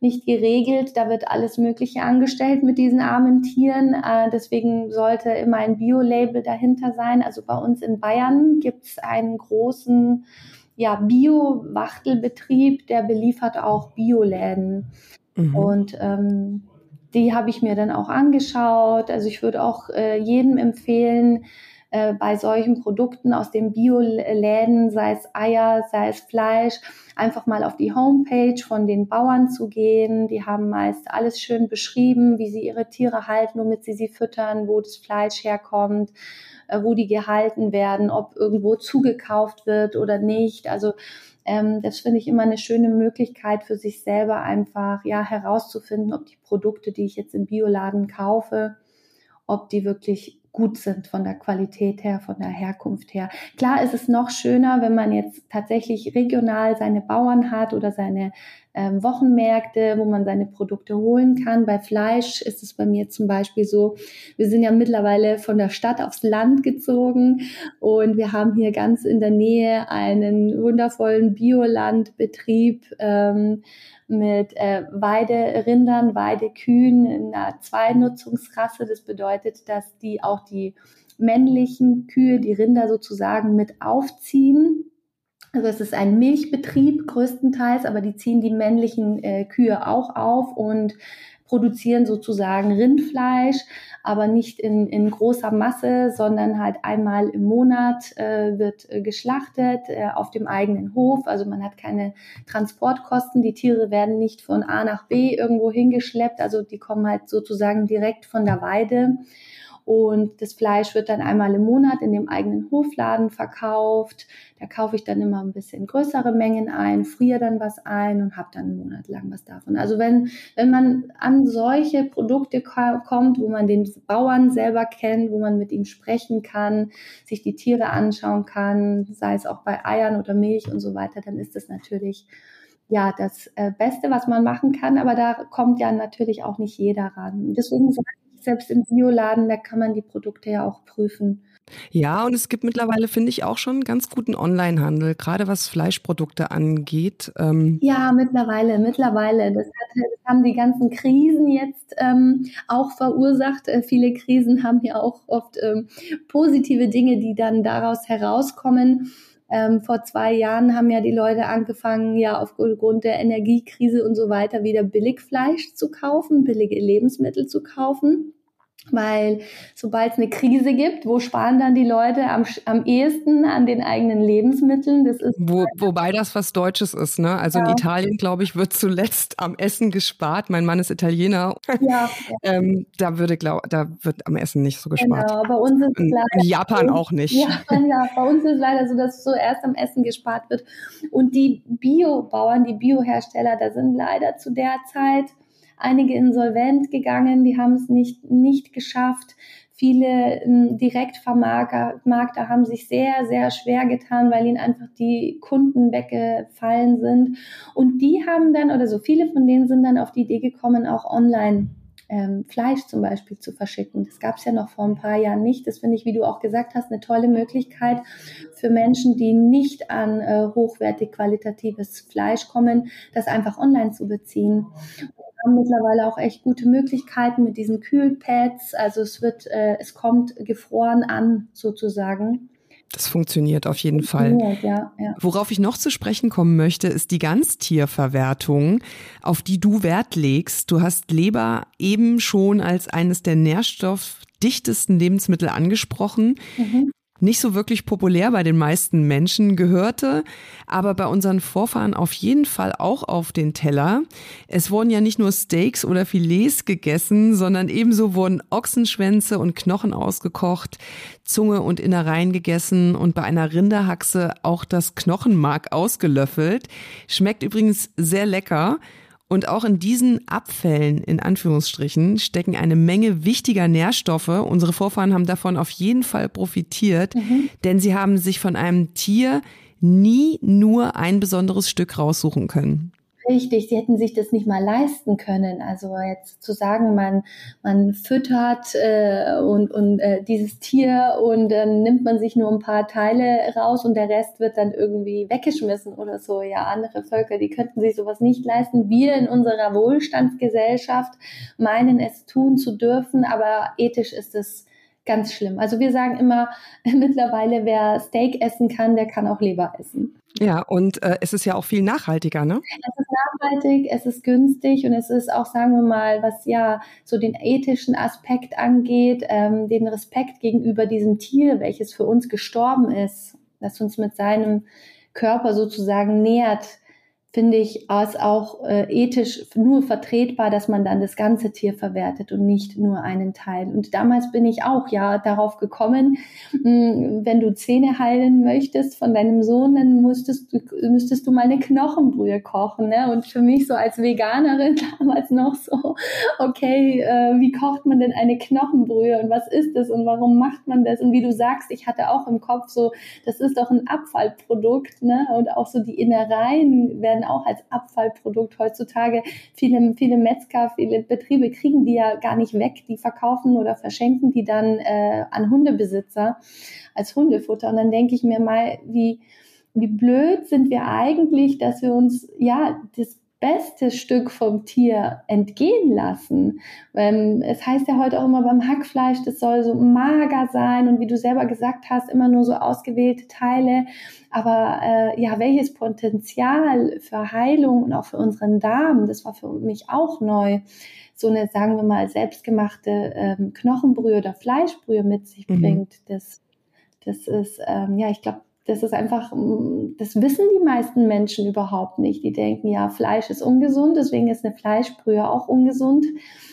nicht geregelt. Da wird alles Mögliche angestellt mit diesen armen Tieren. Äh, deswegen sollte immer ein Biolabel dahinter sein. Also bei uns in Bayern gibt es einen großen ja, Bio-Wachtelbetrieb, der beliefert auch Bioläden. Mhm. Und ähm, die habe ich mir dann auch angeschaut. Also ich würde auch äh, jedem empfehlen, äh, bei solchen Produkten aus den Bioläden, sei es Eier, sei es Fleisch, einfach mal auf die Homepage von den Bauern zu gehen. Die haben meist alles schön beschrieben, wie sie ihre Tiere halten, womit sie sie füttern, wo das Fleisch herkommt, wo die gehalten werden, ob irgendwo zugekauft wird oder nicht. Also ähm, das finde ich immer eine schöne Möglichkeit für sich selber einfach ja herauszufinden, ob die Produkte, die ich jetzt im Bioladen kaufe, ob die wirklich gut sind von der Qualität her, von der Herkunft her. Klar ist es noch schöner, wenn man jetzt tatsächlich regional seine Bauern hat oder seine ähm, Wochenmärkte, wo man seine Produkte holen kann. Bei Fleisch ist es bei mir zum Beispiel so, wir sind ja mittlerweile von der Stadt aufs Land gezogen und wir haben hier ganz in der Nähe einen wundervollen Biolandbetrieb. Ähm, mit äh, Weiderindern, Weidekühen in einer Zweinutzungsrasse. Das bedeutet, dass die auch die männlichen Kühe, die Rinder sozusagen mit aufziehen. Also es ist ein Milchbetrieb größtenteils, aber die ziehen die männlichen äh, Kühe auch auf und produzieren sozusagen Rindfleisch, aber nicht in, in großer Masse, sondern halt einmal im Monat äh, wird äh, geschlachtet äh, auf dem eigenen Hof. Also man hat keine Transportkosten. Die Tiere werden nicht von A nach B irgendwo hingeschleppt. Also die kommen halt sozusagen direkt von der Weide. Und das Fleisch wird dann einmal im Monat in dem eigenen Hofladen verkauft. Da kaufe ich dann immer ein bisschen größere Mengen ein, friere dann was ein und habe dann einen Monat lang was davon. Also wenn, wenn man an solche Produkte kommt, wo man den Bauern selber kennt, wo man mit ihm sprechen kann, sich die Tiere anschauen kann, sei es auch bei Eiern oder Milch und so weiter, dann ist das natürlich ja das äh, Beste, was man machen kann. Aber da kommt ja natürlich auch nicht jeder ran. Deswegen sage selbst im Bioladen, da kann man die Produkte ja auch prüfen. Ja, und es gibt mittlerweile, finde ich, auch schon ganz guten Onlinehandel, gerade was Fleischprodukte angeht. Ähm ja, mittlerweile, mittlerweile. Das, hat, das, haben die ganzen Krisen jetzt ähm, auch verursacht. Äh, viele Krisen haben ja auch oft ähm, positive Dinge, die dann daraus herauskommen. Ähm, vor zwei Jahren haben ja die Leute angefangen, ja aufgrund der Energiekrise und so weiter wieder Billigfleisch zu kaufen, billige Lebensmittel zu kaufen. Weil sobald es eine Krise gibt, wo sparen dann die Leute am, am ehesten an den eigenen Lebensmitteln? Das ist wo, wobei das was Deutsches ist, ne? Also ja. in Italien, glaube ich, wird zuletzt am Essen gespart. Mein Mann ist Italiener. Ja. (laughs) ähm, da würde glaub, da wird am Essen nicht so gespart. Genau, bei uns ist in, leider in Japan so, auch nicht. Ja, ja, bei uns ist leider so, dass so erst am Essen gespart wird. Und die Biobauern, die Biohersteller, da sind leider zu der Zeit einige insolvent gegangen, die haben es nicht, nicht geschafft. Viele ähm, Direktvermarkter haben sich sehr, sehr schwer getan, weil ihnen einfach die Kunden weggefallen sind. Und die haben dann, oder so viele von denen sind dann auf die Idee gekommen, auch online ähm, Fleisch zum Beispiel zu verschicken. Das gab es ja noch vor ein paar Jahren nicht. Das finde ich, wie du auch gesagt hast, eine tolle Möglichkeit für Menschen, die nicht an äh, hochwertig qualitatives Fleisch kommen, das einfach online zu beziehen haben mittlerweile auch echt gute Möglichkeiten mit diesen Kühlpads. Also es wird, äh, es kommt gefroren an sozusagen. Das funktioniert auf jeden Fall. Ja, ja. Worauf ich noch zu sprechen kommen möchte, ist die Ganztierverwertung, auf die du Wert legst. Du hast Leber eben schon als eines der nährstoffdichtesten Lebensmittel angesprochen. Mhm nicht so wirklich populär bei den meisten Menschen gehörte, aber bei unseren Vorfahren auf jeden Fall auch auf den Teller. Es wurden ja nicht nur Steaks oder Filets gegessen, sondern ebenso wurden Ochsenschwänze und Knochen ausgekocht, Zunge und Innereien gegessen und bei einer Rinderhaxe auch das Knochenmark ausgelöffelt. Schmeckt übrigens sehr lecker. Und auch in diesen Abfällen, in Anführungsstrichen, stecken eine Menge wichtiger Nährstoffe. Unsere Vorfahren haben davon auf jeden Fall profitiert, mhm. denn sie haben sich von einem Tier nie nur ein besonderes Stück raussuchen können. Richtig, sie hätten sich das nicht mal leisten können. Also jetzt zu sagen, man, man füttert äh, und, und äh, dieses Tier und dann nimmt man sich nur ein paar Teile raus und der Rest wird dann irgendwie weggeschmissen oder so. Ja, andere Völker, die könnten sich sowas nicht leisten. Wir in unserer Wohlstandsgesellschaft meinen es tun zu dürfen, aber ethisch ist es ganz schlimm. Also wir sagen immer (laughs) mittlerweile, wer Steak essen kann, der kann auch Leber essen. Ja, und äh, es ist ja auch viel nachhaltiger, ne? Es ist nachhaltig, es ist günstig und es ist auch, sagen wir mal, was ja so den ethischen Aspekt angeht, ähm, den Respekt gegenüber diesem Tier, welches für uns gestorben ist, das uns mit seinem Körper sozusagen nährt, finde ich es auch äh, ethisch nur vertretbar, dass man dann das ganze Tier verwertet und nicht nur einen Teil. Und damals bin ich auch ja darauf gekommen, mh, hm, wenn du Zähne heilen möchtest von deinem Sohn, dann müsstest du, müsstest du mal eine Knochenbrühe kochen. Ne? Und für mich so als Veganerin (laughs) damals noch so, okay, äh, wie kocht man denn eine Knochenbrühe und was ist das und warum macht man das? Und wie du sagst, ich hatte auch im Kopf so, das ist doch ein Abfallprodukt ne? und auch so die Innereien werden werden auch als Abfallprodukt heutzutage. Viele, viele Metzger, viele Betriebe kriegen die ja gar nicht weg. Die verkaufen oder verschenken die dann äh, an Hundebesitzer als Hundefutter. Und dann denke ich mir mal, wie, wie blöd sind wir eigentlich, dass wir uns ja das beste Stück vom Tier entgehen lassen. Ähm, es heißt ja heute auch immer beim Hackfleisch, das soll so mager sein und wie du selber gesagt hast, immer nur so ausgewählte Teile. Aber äh, ja, welches Potenzial für Heilung und auch für unseren Darm, das war für mich auch neu, so eine, sagen wir mal, selbstgemachte ähm, Knochenbrühe oder Fleischbrühe mit sich mhm. bringt. Das, das ist, ähm, ja, ich glaube, das ist einfach, mm, das wissen die meisten Menschen überhaupt nicht. Die denken, ja, Fleisch ist ungesund, deswegen ist eine Fleischbrühe auch ungesund.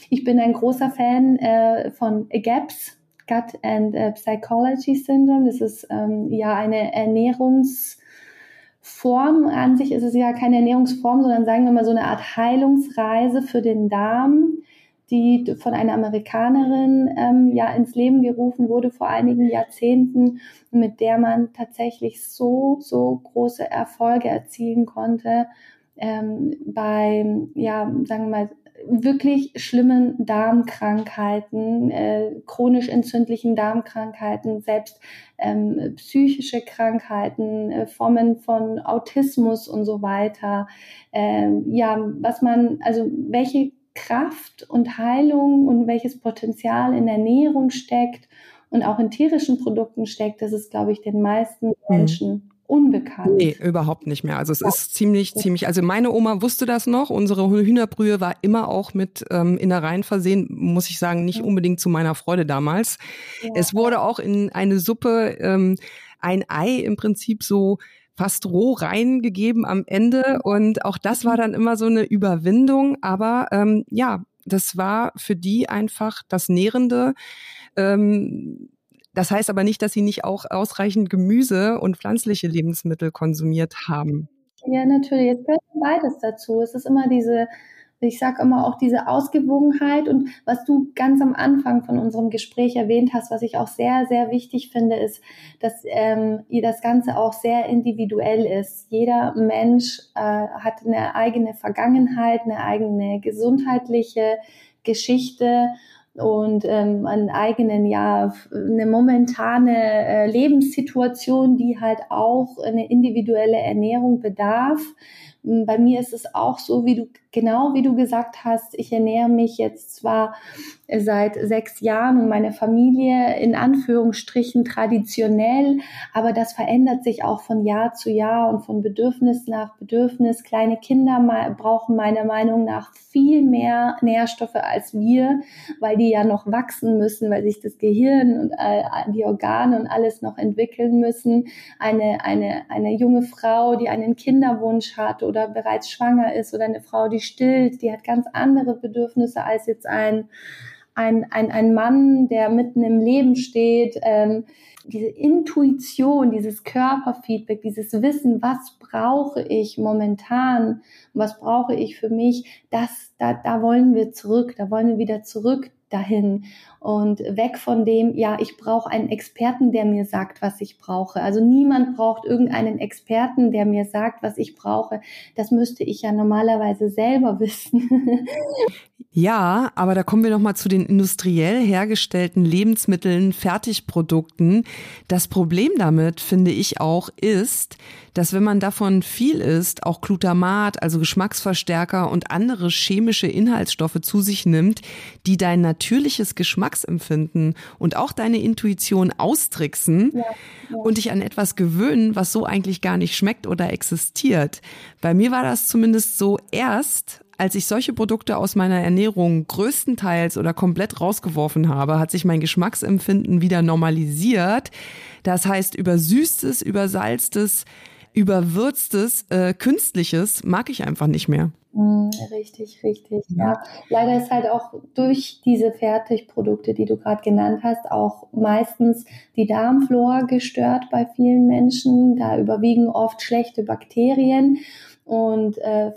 Ich bin ein großer Fan äh, von GAPS, Gut and äh, Psychology Syndrome. Das ist ähm, ja eine Ernährungsform. An sich ist es ja keine Ernährungsform, sondern sagen wir mal so eine Art Heilungsreise für den Darm die von einer Amerikanerin ähm, ja ins Leben gerufen wurde vor einigen Jahrzehnten, mit der man tatsächlich so, so große Erfolge erzielen konnte ähm, bei, ja, sagen wir mal, wirklich schlimmen Darmkrankheiten, äh, chronisch entzündlichen Darmkrankheiten, selbst ähm, psychische Krankheiten, äh, Formen von Autismus und so weiter. Ähm, ja, was man, also welche Kraft und Heilung und welches Potenzial in Ernährung steckt und auch in tierischen Produkten steckt, das ist, glaube ich, den meisten hm. Menschen hm. unbekannt. Nee, überhaupt nicht mehr. Also es ist ziemlich, ziemlich, also meine Oma wusste das noch. Unsere Hühnerbrühe war immer auch mit ähm, Innereien versehen, muss ich sagen, nicht unbedingt zu meiner Freude damals. Ja. Es wurde auch in eine Suppe ähm, ein Ei im Prinzip so fast roh reingegeben am Ende. Und auch das war dann immer so eine Überwindung. Aber ähm, ja, das war für die einfach das Nährende. Ähm, das heißt aber nicht, dass sie nicht auch ausreichend Gemüse und pflanzliche Lebensmittel konsumiert haben. Ja, natürlich. Es gehört beides dazu. Es ist immer diese ich sage immer auch diese Ausgewogenheit und was du ganz am Anfang von unserem Gespräch erwähnt hast, was ich auch sehr, sehr wichtig finde, ist, dass ähm, das Ganze auch sehr individuell ist. Jeder Mensch äh, hat eine eigene Vergangenheit, eine eigene gesundheitliche Geschichte und ähm, einen eigenen, ja, eine momentane äh, Lebenssituation, die halt auch eine individuelle Ernährung bedarf. Bei mir ist es auch so, wie du genau wie du gesagt hast, ich ernähre mich jetzt zwar seit sechs Jahren und meine Familie in Anführungsstrichen traditionell, aber das verändert sich auch von Jahr zu Jahr und von Bedürfnis nach Bedürfnis. Kleine Kinder brauchen meiner Meinung nach viel mehr Nährstoffe als wir, weil die ja noch wachsen müssen, weil sich das Gehirn und die Organe und alles noch entwickeln müssen. Eine, eine, eine junge Frau, die einen Kinderwunsch hat oder bereits schwanger ist oder eine Frau, die stillt, die hat ganz andere Bedürfnisse als jetzt ein, ein, ein, ein Mann, der mitten im Leben steht. Ähm, diese Intuition, dieses Körperfeedback, dieses Wissen, was brauche ich momentan, was brauche ich für mich, das, da, da wollen wir zurück, da wollen wir wieder zurück dahin und weg von dem, ja, ich brauche einen Experten, der mir sagt, was ich brauche. Also niemand braucht irgendeinen Experten, der mir sagt, was ich brauche. Das müsste ich ja normalerweise selber (laughs) wissen. Ja, aber da kommen wir noch mal zu den industriell hergestellten Lebensmitteln, Fertigprodukten. Das Problem damit, finde ich auch, ist, dass wenn man davon viel isst, auch Glutamat, also Geschmacksverstärker und andere chemische Inhaltsstoffe zu sich nimmt, die dein natürliches Geschmacksempfinden und auch deine Intuition austricksen ja, ja. und dich an etwas gewöhnen, was so eigentlich gar nicht schmeckt oder existiert. Bei mir war das zumindest so erst, als ich solche Produkte aus meiner Ernährung größtenteils oder komplett rausgeworfen habe, hat sich mein Geschmacksempfinden wieder normalisiert. Das heißt, übersüßtes, übersalztes, überwürztes, äh, künstliches mag ich einfach nicht mehr. Mm, richtig, richtig. Ja. ja. Leider ist halt auch durch diese Fertigprodukte, die du gerade genannt hast, auch meistens die Darmflora gestört bei vielen Menschen. Da überwiegen oft schlechte Bakterien und äh,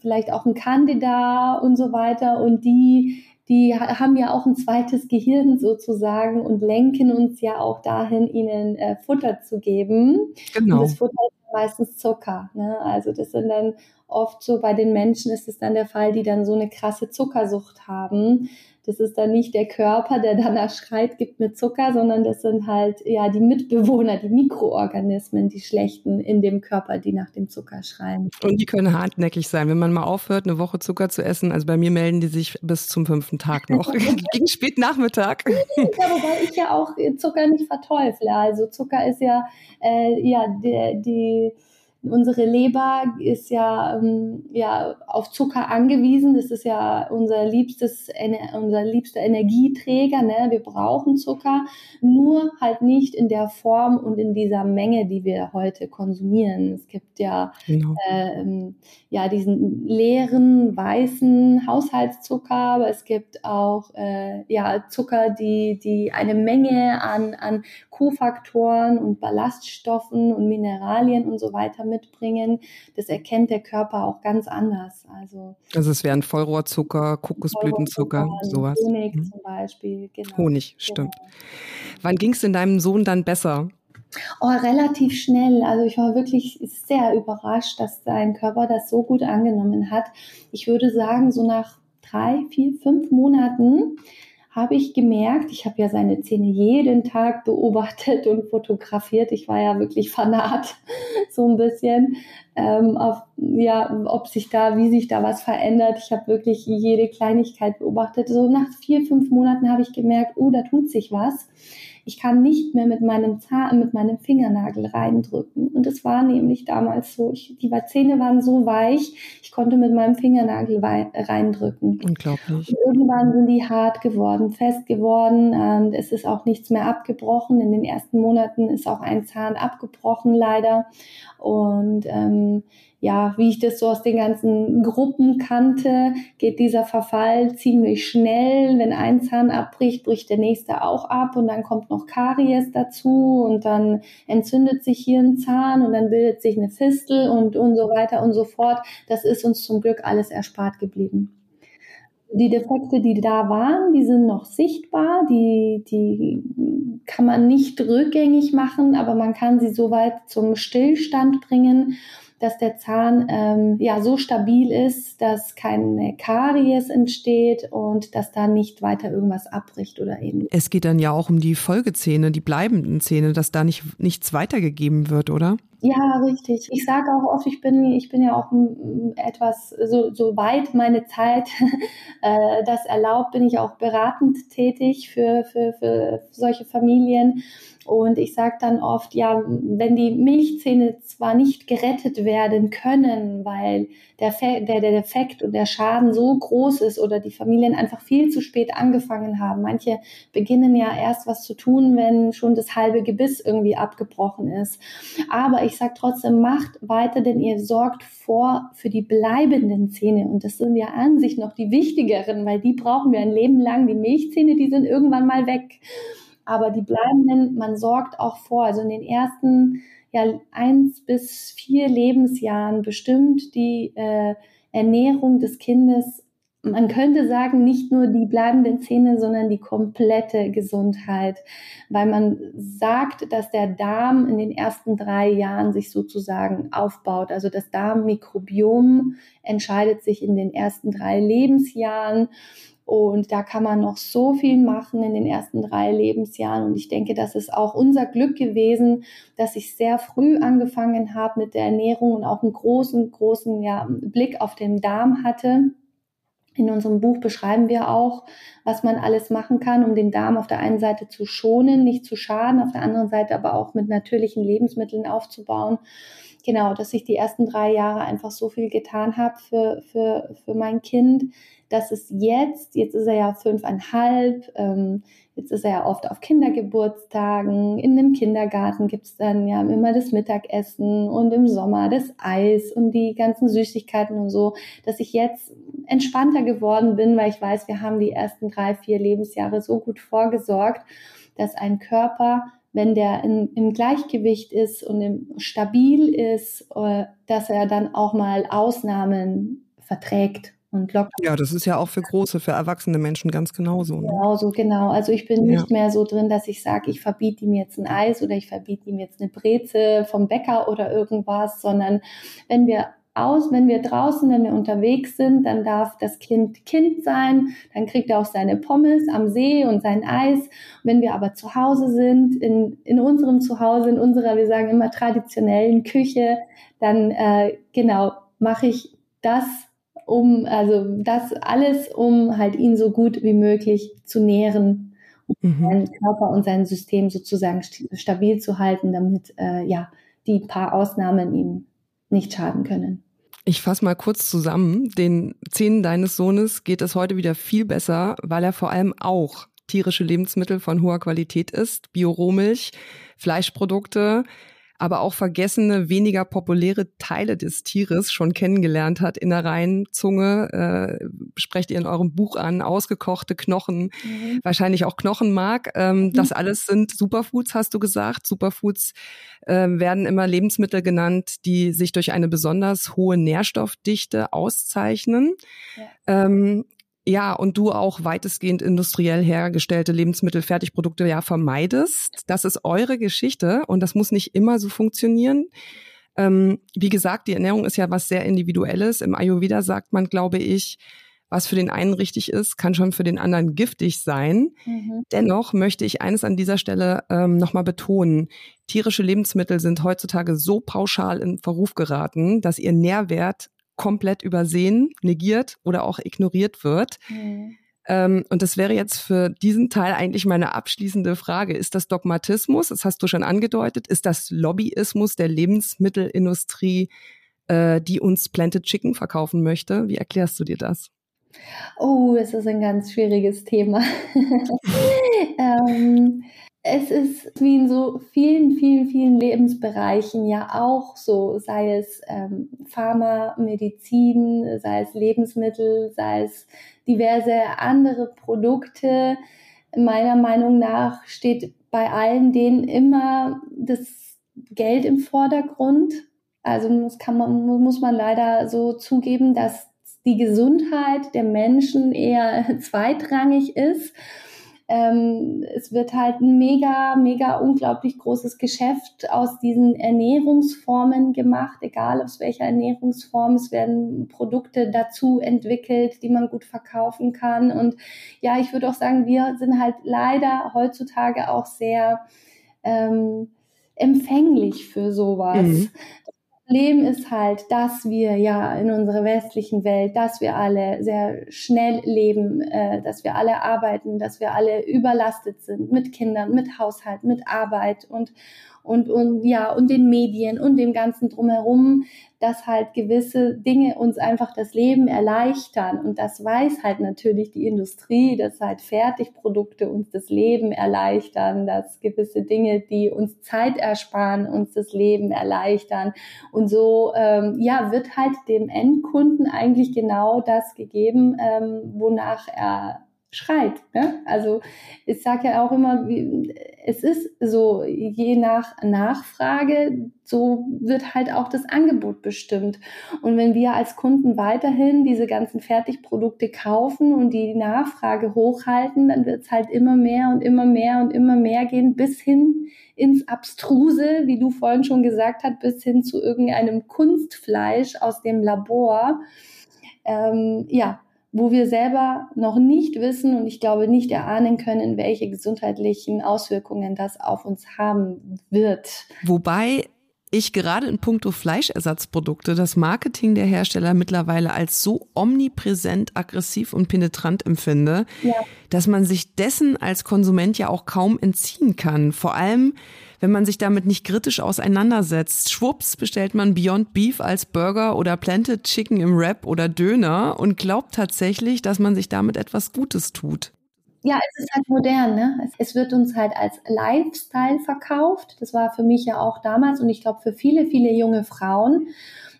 vielleicht auch ein Candida und so weiter. Und die, die haben ja auch ein zweites Gehirn sozusagen und lenken uns ja auch dahin, ihnen äh, Futter zu geben. Genau. Und das Futter ist meistens Zucker. Ne? Also das sind dann oft so bei den Menschen ist es dann der Fall, die dann so eine krasse Zuckersucht haben, das ist dann nicht der Körper, der danach schreit, gibt mir Zucker, sondern das sind halt ja die Mitbewohner, die Mikroorganismen, die schlechten in dem Körper, die nach dem Zucker schreien. Und die können hartnäckig sein. Wenn man mal aufhört, eine Woche Zucker zu essen, also bei mir melden die sich bis zum fünften Tag noch, (laughs) (laughs) gegen Spätnachmittag. Ja, wobei ich ja auch Zucker nicht verteufle. Also Zucker ist ja, äh, ja die, die Unsere Leber ist ja, ähm, ja auf Zucker angewiesen. Das ist ja unser liebstes, unser liebster Energieträger. Ne? Wir brauchen Zucker, nur halt nicht in der Form und in dieser Menge, die wir heute konsumieren. Es gibt ja, genau. äh, ja diesen leeren, weißen Haushaltszucker, aber es gibt auch äh, ja, Zucker, die, die eine Menge an, an Kofaktoren und Ballaststoffen und Mineralien und so weiter mitbringen, das erkennt der Körper auch ganz anders. Also, also es wären Vollrohrzucker, Kokosblütenzucker, sowas. Honig mhm. zum Beispiel. Genau. Honig, stimmt. Genau. Wann ging es in deinem Sohn dann besser? Oh, relativ schnell. Also ich war wirklich sehr überrascht, dass sein Körper das so gut angenommen hat. Ich würde sagen, so nach drei, vier, fünf Monaten habe ich gemerkt, ich habe ja seine Zähne jeden Tag beobachtet und fotografiert. Ich war ja wirklich fanat, (laughs) so ein bisschen, ähm, auf, ja, ob sich da, wie sich da was verändert. Ich habe wirklich jede Kleinigkeit beobachtet. So nach vier, fünf Monaten habe ich gemerkt, oh, da tut sich was ich kann nicht mehr mit meinem Zahn, mit meinem Fingernagel reindrücken. Und es war nämlich damals so, ich, die Zähne waren so weich, ich konnte mit meinem Fingernagel reindrücken. Unglaublich. Und irgendwann sind die hart geworden, fest geworden. Und es ist auch nichts mehr abgebrochen. In den ersten Monaten ist auch ein Zahn abgebrochen, leider. Und ähm, ja, wie ich das so aus den ganzen Gruppen kannte, geht dieser Verfall ziemlich schnell. Wenn ein Zahn abbricht, bricht der nächste auch ab und dann kommt noch Karies dazu und dann entzündet sich hier ein Zahn und dann bildet sich eine Fistel und, und so weiter und so fort. Das ist uns zum Glück alles erspart geblieben. Die Defekte, die da waren, die sind noch sichtbar, die, die kann man nicht rückgängig machen, aber man kann sie soweit zum Stillstand bringen dass der Zahn ähm, ja so stabil ist, dass keine Karies entsteht und dass da nicht weiter irgendwas abbricht oder eben. Es geht dann ja auch um die Folgezähne, die bleibenden Zähne, dass da nicht nichts weitergegeben wird, oder? Ja, richtig. Ich sage auch oft, ich bin, ich bin ja auch etwas, so, so weit meine Zeit (laughs) äh, das erlaubt, bin ich auch beratend tätig für, für, für solche Familien. Und ich sage dann oft, ja, wenn die Milchzähne zwar nicht gerettet werden können, weil der, der, der Defekt und der Schaden so groß ist oder die Familien einfach viel zu spät angefangen haben. Manche beginnen ja erst was zu tun, wenn schon das halbe Gebiss irgendwie abgebrochen ist. Aber ich sage trotzdem, macht weiter, denn ihr sorgt vor für die bleibenden Zähne. Und das sind ja an sich noch die wichtigeren, weil die brauchen wir ein Leben lang. Die Milchzähne, die sind irgendwann mal weg aber die bleibenden, man sorgt auch vor. Also in den ersten ja, eins bis vier Lebensjahren bestimmt die äh, Ernährung des Kindes, man könnte sagen, nicht nur die bleibenden Zähne, sondern die komplette Gesundheit, weil man sagt, dass der Darm in den ersten drei Jahren sich sozusagen aufbaut. Also das Darmmikrobiom entscheidet sich in den ersten drei Lebensjahren und da kann man noch so viel machen in den ersten drei Lebensjahren. Und ich denke, das ist auch unser Glück gewesen, dass ich sehr früh angefangen habe mit der Ernährung und auch einen großen, großen ja, Blick auf den Darm hatte. In unserem Buch beschreiben wir auch, was man alles machen kann, um den Darm auf der einen Seite zu schonen, nicht zu schaden, auf der anderen Seite aber auch mit natürlichen Lebensmitteln aufzubauen. Genau, dass ich die ersten drei Jahre einfach so viel getan habe für, für, für mein Kind, dass es jetzt, jetzt ist er ja fünfeinhalb, ähm, jetzt ist er ja oft auf Kindergeburtstagen, in dem Kindergarten gibt es dann ja immer das Mittagessen und im Sommer das Eis und die ganzen Süßigkeiten und so, dass ich jetzt entspannter geworden bin, weil ich weiß, wir haben die ersten drei, vier Lebensjahre so gut vorgesorgt, dass ein Körper wenn der in, im Gleichgewicht ist und im, stabil ist, äh, dass er dann auch mal Ausnahmen verträgt und locker. Ja, das ist ja auch für große, für erwachsene Menschen ganz genauso. Ne? Genauso, genau. Also ich bin ja. nicht mehr so drin, dass ich sage, ich verbiete ihm jetzt ein Eis oder ich verbiete ihm jetzt eine Breze vom Bäcker oder irgendwas, sondern wenn wir aus, wenn wir draußen, wenn wir unterwegs sind, dann darf das Kind Kind sein, dann kriegt er auch seine Pommes am See und sein Eis. Wenn wir aber zu Hause sind, in, in unserem Zuhause, in unserer, wir sagen immer traditionellen Küche, dann äh, genau mache ich das, um, also das alles, um halt ihn so gut wie möglich zu nähren mhm. seinen Körper und sein System sozusagen stabil zu halten, damit äh, ja die paar Ausnahmen ihm nicht schaden können. Ich fasse mal kurz zusammen. Den Zähnen deines Sohnes geht es heute wieder viel besser, weil er vor allem auch tierische Lebensmittel von hoher Qualität isst, Bio-Rohmilch, Fleischprodukte, aber auch vergessene, weniger populäre Teile des Tieres schon kennengelernt hat. Innereien, Zunge, äh, sprecht ihr in eurem Buch an, ausgekochte Knochen, mhm. wahrscheinlich auch Knochenmark. Ähm, mhm. Das alles sind Superfoods, hast du gesagt. Superfoods äh, werden immer Lebensmittel genannt, die sich durch eine besonders hohe Nährstoffdichte auszeichnen. Ja. Ähm, ja, und du auch weitestgehend industriell hergestellte Lebensmittel, Fertigprodukte ja vermeidest. Das ist eure Geschichte und das muss nicht immer so funktionieren. Ähm, wie gesagt, die Ernährung ist ja was sehr Individuelles. Im Ayurveda sagt man, glaube ich, was für den einen richtig ist, kann schon für den anderen giftig sein. Mhm. Dennoch möchte ich eines an dieser Stelle ähm, nochmal betonen. Tierische Lebensmittel sind heutzutage so pauschal in Verruf geraten, dass ihr Nährwert komplett übersehen, negiert oder auch ignoriert wird. Mhm. Ähm, und das wäre jetzt für diesen Teil eigentlich meine abschließende Frage. Ist das Dogmatismus? Das hast du schon angedeutet. Ist das Lobbyismus der Lebensmittelindustrie, äh, die uns Planted Chicken verkaufen möchte? Wie erklärst du dir das? Oh, das ist ein ganz schwieriges Thema. (laughs) ähm, es ist wie in so vielen, vielen, vielen Lebensbereichen ja auch so, sei es ähm, Pharma, Medizin, sei es Lebensmittel, sei es diverse andere Produkte. Meiner Meinung nach steht bei allen denen immer das Geld im Vordergrund. Also muss, kann man, muss man leider so zugeben, dass die Gesundheit der Menschen eher (laughs) zweitrangig ist ähm, es wird halt ein mega, mega unglaublich großes Geschäft aus diesen Ernährungsformen gemacht, egal aus welcher Ernährungsform. Es werden Produkte dazu entwickelt, die man gut verkaufen kann. Und ja, ich würde auch sagen, wir sind halt leider heutzutage auch sehr ähm, empfänglich für sowas. Mhm. Problem ist halt, dass wir ja in unserer westlichen Welt, dass wir alle sehr schnell leben, äh, dass wir alle arbeiten, dass wir alle überlastet sind mit Kindern, mit Haushalt, mit Arbeit und und, und ja, und den Medien und dem Ganzen drumherum, dass halt gewisse Dinge uns einfach das Leben erleichtern. Und das weiß halt natürlich die Industrie, dass halt Fertigprodukte uns das Leben erleichtern, dass gewisse Dinge, die uns Zeit ersparen, uns das Leben erleichtern. Und so, ähm, ja, wird halt dem Endkunden eigentlich genau das gegeben, ähm, wonach er schreit. Ne? Also ich sage ja auch immer, es ist so, je nach Nachfrage, so wird halt auch das Angebot bestimmt. Und wenn wir als Kunden weiterhin diese ganzen Fertigprodukte kaufen und die Nachfrage hochhalten, dann wird es halt immer mehr und immer mehr und immer mehr gehen, bis hin ins Abstruse, wie du vorhin schon gesagt hast, bis hin zu irgendeinem Kunstfleisch aus dem Labor. Ähm, ja, wo wir selber noch nicht wissen und ich glaube nicht erahnen können, welche gesundheitlichen Auswirkungen das auf uns haben wird. Wobei ich gerade in puncto Fleischersatzprodukte das Marketing der Hersteller mittlerweile als so omnipräsent, aggressiv und penetrant empfinde, ja. dass man sich dessen als Konsument ja auch kaum entziehen kann. Vor allem, wenn man sich damit nicht kritisch auseinandersetzt. Schwupps bestellt man Beyond Beef als Burger oder Planted Chicken im Wrap oder Döner und glaubt tatsächlich, dass man sich damit etwas Gutes tut. Ja, es ist halt modern, ne? Es wird uns halt als Lifestyle verkauft. Das war für mich ja auch damals und ich glaube für viele, viele junge Frauen,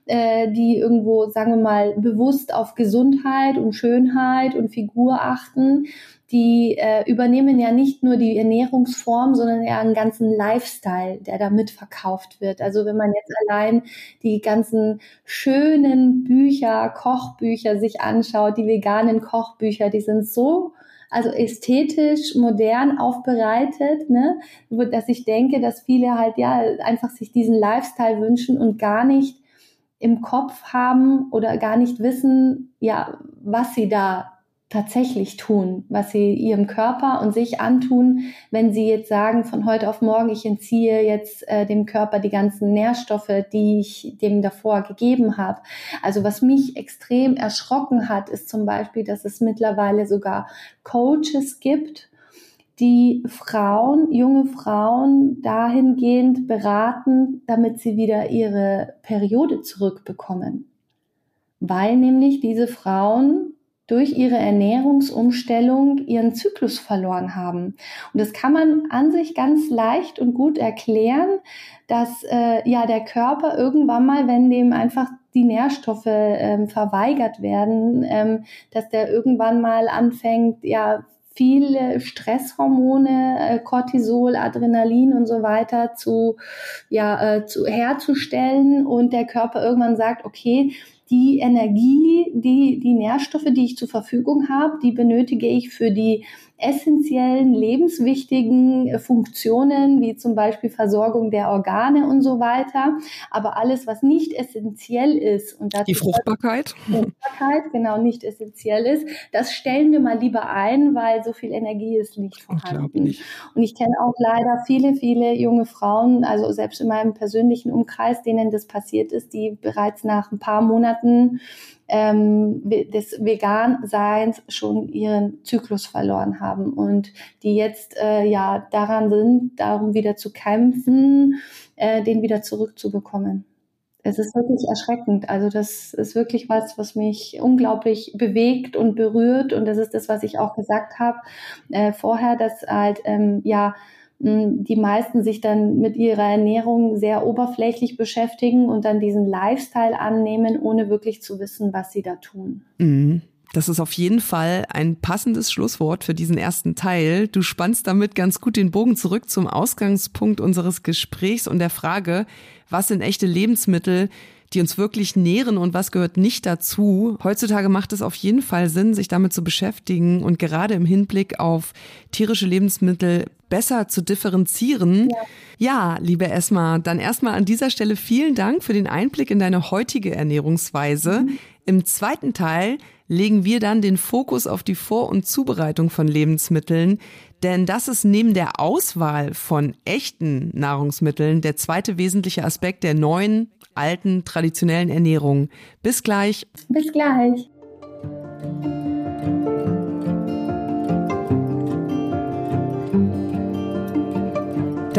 äh, die irgendwo, sagen wir mal, bewusst auf Gesundheit und Schönheit und Figur achten, die äh, übernehmen ja nicht nur die Ernährungsform, sondern ja einen ganzen Lifestyle, der da mitverkauft wird. Also wenn man jetzt allein die ganzen schönen Bücher, Kochbücher sich anschaut, die veganen Kochbücher, die sind so also ästhetisch, modern aufbereitet, ne? dass ich denke, dass viele halt ja einfach sich diesen Lifestyle wünschen und gar nicht im Kopf haben oder gar nicht wissen, ja, was sie da tatsächlich tun, was sie ihrem Körper und sich antun, wenn sie jetzt sagen, von heute auf morgen, ich entziehe jetzt äh, dem Körper die ganzen Nährstoffe, die ich dem davor gegeben habe. Also was mich extrem erschrocken hat, ist zum Beispiel, dass es mittlerweile sogar Coaches gibt, die Frauen, junge Frauen dahingehend beraten, damit sie wieder ihre Periode zurückbekommen. Weil nämlich diese Frauen durch ihre Ernährungsumstellung ihren Zyklus verloren haben. Und das kann man an sich ganz leicht und gut erklären, dass äh, ja der Körper irgendwann mal, wenn dem einfach die Nährstoffe ähm, verweigert werden, ähm, dass der irgendwann mal anfängt, ja viele Stresshormone, äh, Cortisol, Adrenalin und so weiter zu, ja, äh, zu herzustellen und der Körper irgendwann sagt, okay, die Energie, die, die Nährstoffe, die ich zur Verfügung habe, die benötige ich für die essentiellen, lebenswichtigen äh, Funktionen, wie zum Beispiel Versorgung der Organe und so weiter. Aber alles, was nicht essentiell ist und die Fruchtbarkeit. Fruchtbarkeit, genau, nicht essentiell ist, das stellen wir mal lieber ein, weil so viel Energie ist nicht vorhanden. Und ich kenne auch leider viele, viele junge Frauen, also selbst in meinem persönlichen Umkreis, denen das passiert ist, die bereits nach ein paar Monaten ähm, des Vegan-Seins schon ihren Zyklus verloren haben und die jetzt äh, ja daran sind, darum wieder zu kämpfen, äh, den wieder zurückzubekommen. Es ist wirklich erschreckend. Also das ist wirklich was, was mich unglaublich bewegt und berührt. Und das ist das, was ich auch gesagt habe äh, vorher, dass halt ähm, ja die meisten sich dann mit ihrer Ernährung sehr oberflächlich beschäftigen und dann diesen Lifestyle annehmen, ohne wirklich zu wissen, was sie da tun. Mhm. Das ist auf jeden Fall ein passendes Schlusswort für diesen ersten Teil. Du spannst damit ganz gut den Bogen zurück zum Ausgangspunkt unseres Gesprächs und der Frage, was sind echte Lebensmittel, die uns wirklich nähren und was gehört nicht dazu. Heutzutage macht es auf jeden Fall Sinn, sich damit zu beschäftigen und gerade im Hinblick auf tierische Lebensmittel besser zu differenzieren. Ja. ja, liebe Esma, dann erstmal an dieser Stelle vielen Dank für den Einblick in deine heutige Ernährungsweise. Mhm. Im zweiten Teil legen wir dann den Fokus auf die Vor- und Zubereitung von Lebensmitteln, denn das ist neben der Auswahl von echten Nahrungsmitteln der zweite wesentliche Aspekt der neuen, alten, traditionellen Ernährung. Bis gleich. Bis gleich.